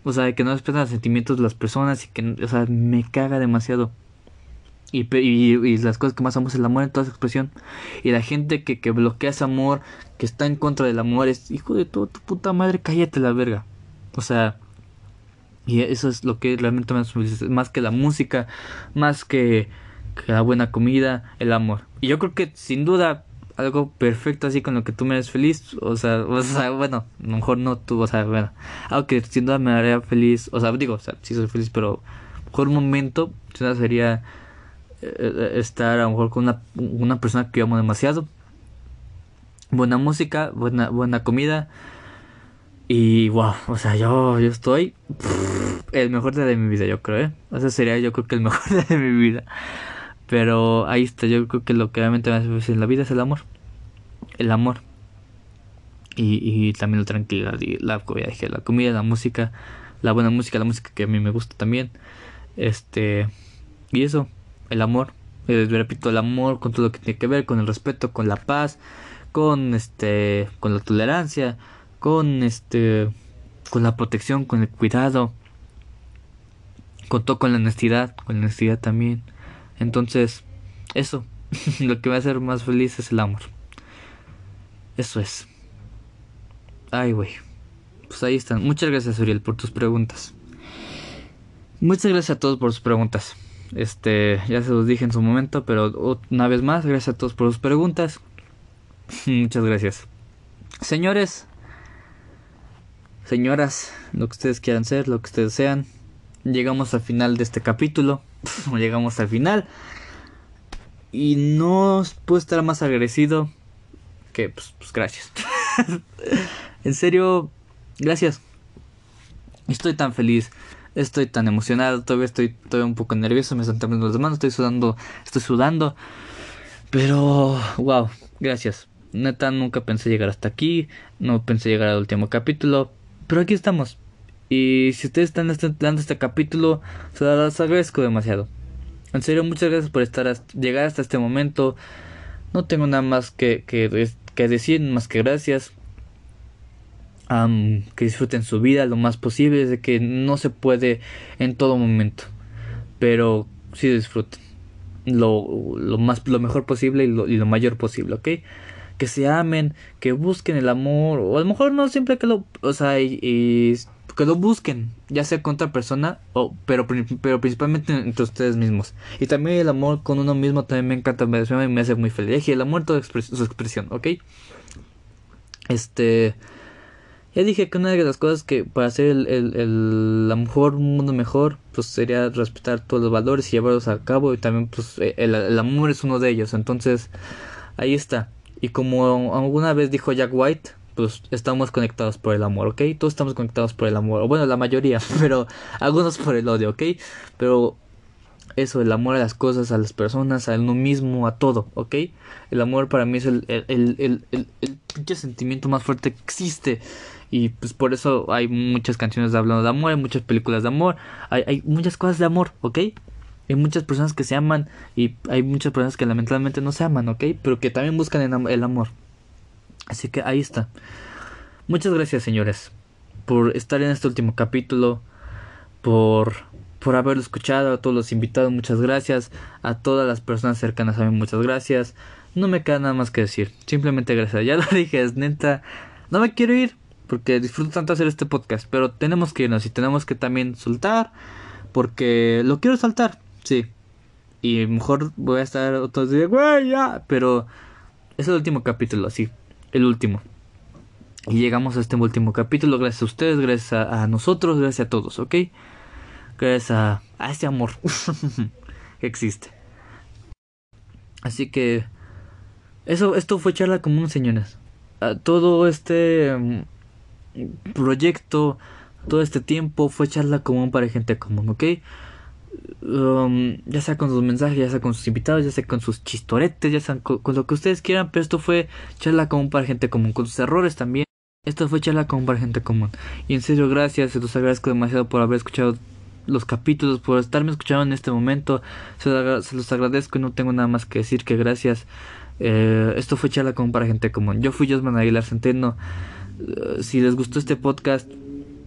O sea, que no respetan los sentimientos de las personas y que, o sea, me caga demasiado. Y, y, las cosas que más amamos es el amor en toda su expresión. Y la gente que, que bloquea ese amor, que está en contra del amor, es hijo de toda tu puta madre, cállate la verga. O sea, y eso es lo que realmente me hace más que la música, más que, que, la buena comida, el amor. Y yo creo que sin duda algo perfecto así con lo que tú me eres feliz, o sea, [LAUGHS] o sea, bueno, a lo mejor no tú, o sea, bueno, algo que sin duda me haría feliz, o sea, digo, o sí soy feliz, pero mejor momento, sería eh, estar a lo mejor con una, una persona que amo demasiado. Buena música, buena, buena comida. Y wow, o sea, yo, yo estoy el mejor día de mi vida, yo creo, ¿eh? O sea, sería yo creo que el [LAUGHS] mejor día de mi vida. Pero ahí está, yo creo que lo que realmente me hace feliz en la vida es el amor. El amor. Y, y también la tranquilidad y la la comida, la música, la buena música, la música que a mí me gusta también. Este, y eso, el amor, eh, repito, el amor con todo lo que tiene que ver, con el respeto, con la paz, con este, con la tolerancia, con este, con la protección, con el cuidado, con todo, con la honestidad, con la honestidad también. Entonces, eso, [LAUGHS] lo que me va a hacer más feliz es el amor. Eso es. Ay, güey. Pues ahí están. Muchas gracias, Uriel, por tus preguntas. Muchas gracias a todos por sus preguntas. Este, ya se los dije en su momento, pero una vez más, gracias a todos por sus preguntas. [LAUGHS] Muchas gracias. Señores, señoras, lo que ustedes quieran ser, lo que ustedes sean, llegamos al final de este capítulo. [LAUGHS] llegamos al final. Y no puedo estar más agradecido que, pues, pues gracias. [LAUGHS] en serio, gracias. Estoy tan feliz estoy tan emocionado, todavía estoy todavía un poco nervioso, me están temblando las manos, estoy sudando, estoy sudando. Pero, wow, gracias. Neta, nunca pensé llegar hasta aquí, no pensé llegar al último capítulo, pero aquí estamos. Y si ustedes están dando este capítulo, se los agradezco demasiado. En serio, muchas gracias por estar llegar hasta este momento. No tengo nada más que, que, que decir, más que gracias que disfruten su vida lo más posible, de que no se puede en todo momento, pero sí disfruten lo, lo más lo mejor posible y lo, y lo, mayor posible, ¿ok? Que se amen, que busquen el amor, o a lo mejor no siempre que lo, o sea, y, que lo busquen, ya sea con otra persona, o, pero, pero principalmente entre ustedes mismos. Y también el amor con uno mismo también me encanta, me, me hace muy feliz. Y el amor toda su expresión, ¿ok? Este... Ya dije que una de las cosas que para hacer el, el, el, mejor mundo mejor, pues sería respetar todos los valores y llevarlos a cabo. Y también, pues, e, el, el amor es uno de ellos. Entonces, ahí está. Y como alguna vez dijo Jack White, pues estamos conectados por el amor, ¿ok? Todos estamos conectados por el amor. Bueno, la mayoría, [LAUGHS] pero algunos por el odio, ¿ok? Pero eso, el amor a las cosas, a las personas, a uno mismo, a todo, ¿ok? El amor para mí es el, el, el, el, el sentimiento más fuerte que existe. Y pues por eso hay muchas canciones hablando de amor, hay muchas películas de amor, hay, hay muchas cosas de amor, ¿ok? Hay muchas personas que se aman y hay muchas personas que lamentablemente no se aman, ¿ok? Pero que también buscan el amor. Así que ahí está. Muchas gracias, señores, por estar en este último capítulo, por, por haberlo escuchado, a todos los invitados, muchas gracias, a todas las personas cercanas a mí, muchas gracias. No me queda nada más que decir, simplemente gracias. [LAUGHS] Ya lo dije, es neta, no me quiero ir, porque disfruto tanto hacer este podcast, pero tenemos que irnos y tenemos que también soltar, porque lo quiero saltar, sí. Y mejor voy a estar otros días, güey, ya, pero es el último capítulo, así, el último. Y llegamos a este último capítulo gracias a ustedes, gracias a, nosotros, gracias a todos, ¿ok? Gracias a, a este amor [LAUGHS] que existe. Así que eso, esto fue charla común, señores. todo este mm, proyecto, todo este tiempo fue charla común para gente común, ¿ok? Um, ya sea con sus mensajes, ya sea con sus invitados, ya sea con sus chistoretes, ya sea con, lo que ustedes quieran, pero esto fue charla común para gente común, con sus errores también. Esto fue charla común para gente común. Y en serio, gracias, se los agradezco demasiado por haber escuchado los capítulos, por estarme escuchando en este momento. Se, los agradezco y no tengo nada más que decir que gracias. Eh, esto fue charla común para gente común. Yo fui Josman Aguilar Centeno. Eh, si les gustó este podcast,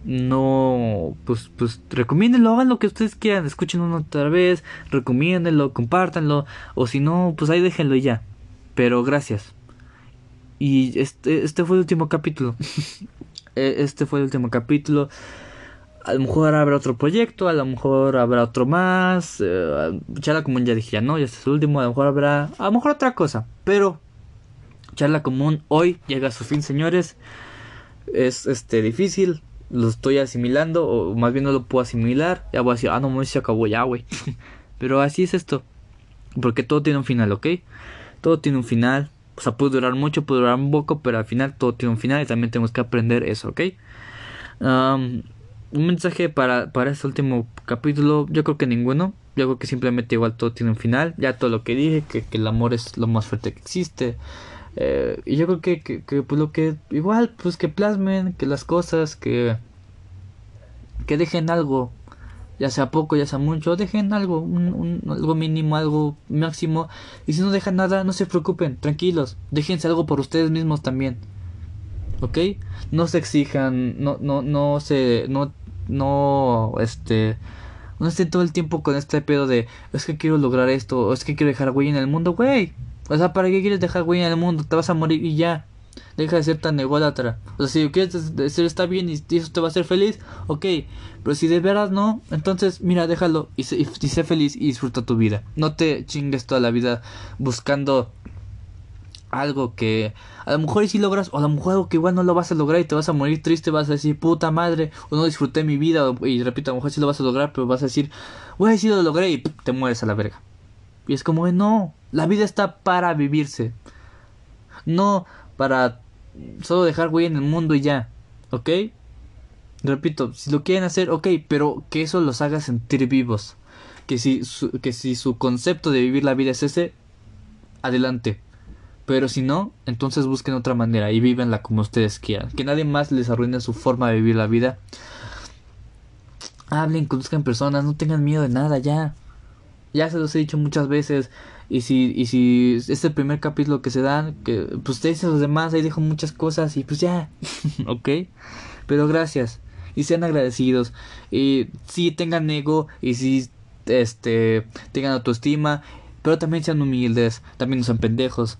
no, pues, pues recomiéndenlo, hagan lo que ustedes quieran, escuchen uno otra vez, recomiéndenlo, compártanlo, o si no, pues ahí déjenlo ya. Pero gracias. Y este, este fue el último capítulo. [LAUGHS] E, este fue el último capítulo. A lo mejor habrá otro proyecto, a lo mejor habrá otro más. Eh, charla común ya dije, ya no, ya este es el último. A lo mejor habrá, a lo mejor otra cosa. Pero charla común hoy llega a su fin, señores. Es este difícil, lo estoy asimilando, o más bien no lo puedo asimilar. Ya voy a decir, ah, no, se acabó ya, güey. [LAUGHS] Pero así es esto. Porque todo tiene un final, ¿ok? Todo tiene un final. O sea, puede durar mucho, puede durar un poco, pero al final todo tiene un final y también tenemos que aprender eso, ¿ok? un mensaje para, para este último capítulo, yo creo que ninguno. Yo creo que simplemente igual todo tiene un final. Ya todo lo que dije, que, que el amor es lo más fuerte que existe. Eh, y yo creo que, que, pues lo que igual, pues que plasmen, que las cosas, que, que dejen algo, ya sea poco, ya sea mucho, dejen algo, un, algo mínimo, algo máximo. Y si no dejan nada, no se preocupen, tranquilos, déjense algo por ustedes mismos también. ¿Ok? No se exijan, no, no, no se, no, no, este, no estén todo el tiempo con este pedo de, es que quiero lograr esto, o es que quiero dejar güey en el mundo, güey o sea, ¿para qué quieres dejar güey en el mundo? Te vas a morir y ya. Deja de ser tan ególatra. O sea, si quieres decir está bien y eso te va a hacer feliz, ok. Pero si de veras no, entonces mira, déjalo y sé, feliz y disfruta tu vida. No te chingues toda la vida buscando algo que a lo mejor sí logras, o a lo mejor algo que igual no lo vas a lograr y te vas a morir triste, vas a decir, puta madre, o no disfruté mi vida, y repito, a lo mejor sí lo vas a lograr, pero vas a decir, güey, sí lo logré y te mueres a la verga. Y es como, no, la vida está para vivirse. No para solo dejar güey en el mundo y ya. ¿Ok? Repito, si lo quieren hacer, ok, pero que eso los haga sentir vivos. Que si, su, que si su concepto de vivir la vida es ese, adelante. Pero si no, entonces busquen otra manera y vívenla como ustedes quieran. Que nadie más les arruine su forma de vivir la vida. Hablen, conozcan personas, no tengan miedo de nada ya. Ya se los he dicho muchas veces. Y si, y si es el primer capítulo que se dan, que pues te dicen los demás, ahí dejo muchas cosas y pues ya, [LAUGHS] ok. Pero gracias. Y sean agradecidos. Y si tengan ego y si este tengan autoestima, pero también sean humildes, también no sean pendejos.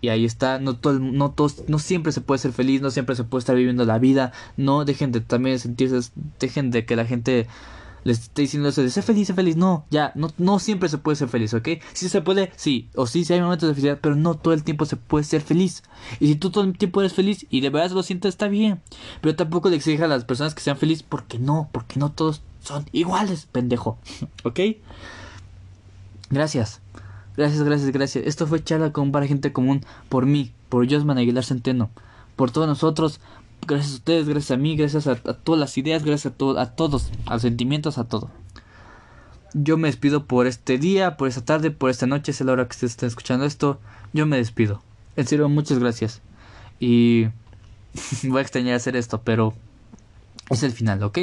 Y ahí está, no todo, no todos, no siempre se puede ser feliz, no siempre se puede estar viviendo la vida, no dejen de también sentirse, dejen de que la gente les estoy diciendo eso de ser feliz, ser feliz. No, ya, no, no siempre se puede ser feliz, ¿ok? Si se puede, sí, o sí, sí hay momentos de felicidad, pero no todo el tiempo se puede ser feliz. Y si tú todo el tiempo eres feliz y de verdad lo sientes, está bien. Pero tampoco le exija a las personas que sean felices porque no, porque no todos son iguales, pendejo, [LAUGHS] ¿ok? Gracias. Gracias, gracias, gracias. Esto fue charla con para gente común por mí, por Josman Aguilar Centeno, por todos nosotros, Gracias a ustedes, gracias a mí, gracias a, todas las ideas, gracias a, a todos, a los sentimientos, a todo. Yo me despido por este día, por esta tarde, por esta noche, es la hora que ustedes estén escuchando esto. Yo me despido. En serio, muchas gracias. Y [LAUGHS] voy a extrañar hacer esto, pero es el final, ¿ok?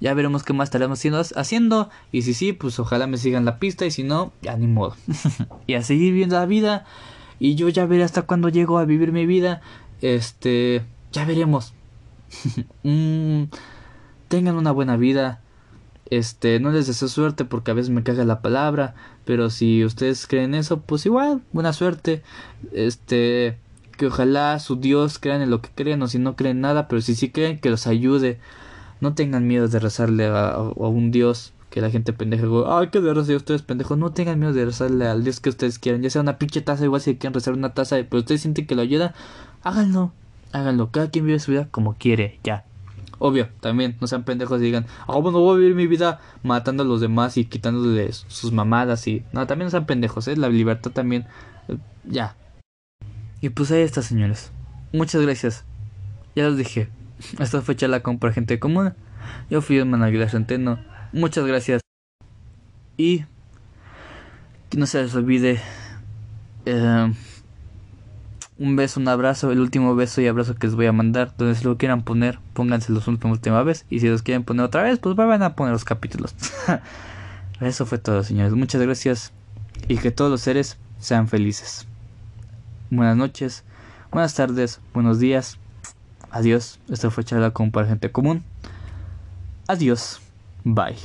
Ya veremos qué más estaremos haciendo. Y si sí, pues ojalá me sigan la pista. Y si no, ya ni modo. [LAUGHS] y a seguir viendo la vida. Y yo ya veré hasta cuándo llego a vivir mi vida. Este. Ya veremos. [LAUGHS] Mm, tengan una buena vida. Este, no les deseo suerte porque a veces me caga la palabra, pero si ustedes creen eso, pues igual, buena suerte. Este, que ojalá su Dios crean en lo que creen o si no creen nada, pero si sí creen, que los ayude. No tengan miedo de rezarle a, un Dios que la gente pendeja, ay, que de rezar ustedes pendejos. No tengan miedo de rezarle al Dios que ustedes quieran, ya sea una pinche taza, igual si quieren rezar una taza, pero ustedes sienten que lo ayuda, háganlo háganlo, cada quien vive su vida como quiere, ya. Obvio, también, no sean pendejos y digan, ah, bueno, voy a vivir mi vida matando a los demás y quitándoles sus mamadas y... No, también no sean pendejos, ¿eh? La libertad también, eh, ya. Y pues ahí está, señores. Muchas gracias. Ya los dije, esta fue la compra gente común. Yo fui el Aguilar Centeno. Muchas gracias. Y que no se les olvide... Eh, un beso, un abrazo, el último beso y abrazo que les voy a mandar. Donde se lo quieran poner, pónganse una última vez. Y si los quieren poner otra vez, pues van a poner los capítulos. [LAUGHS] Eso fue todo, señores. Muchas gracias. Y que todos los seres sean felices. Buenas noches, buenas tardes, buenos días. adiós. Esto fue charla con para gente común. Adiós. Bye.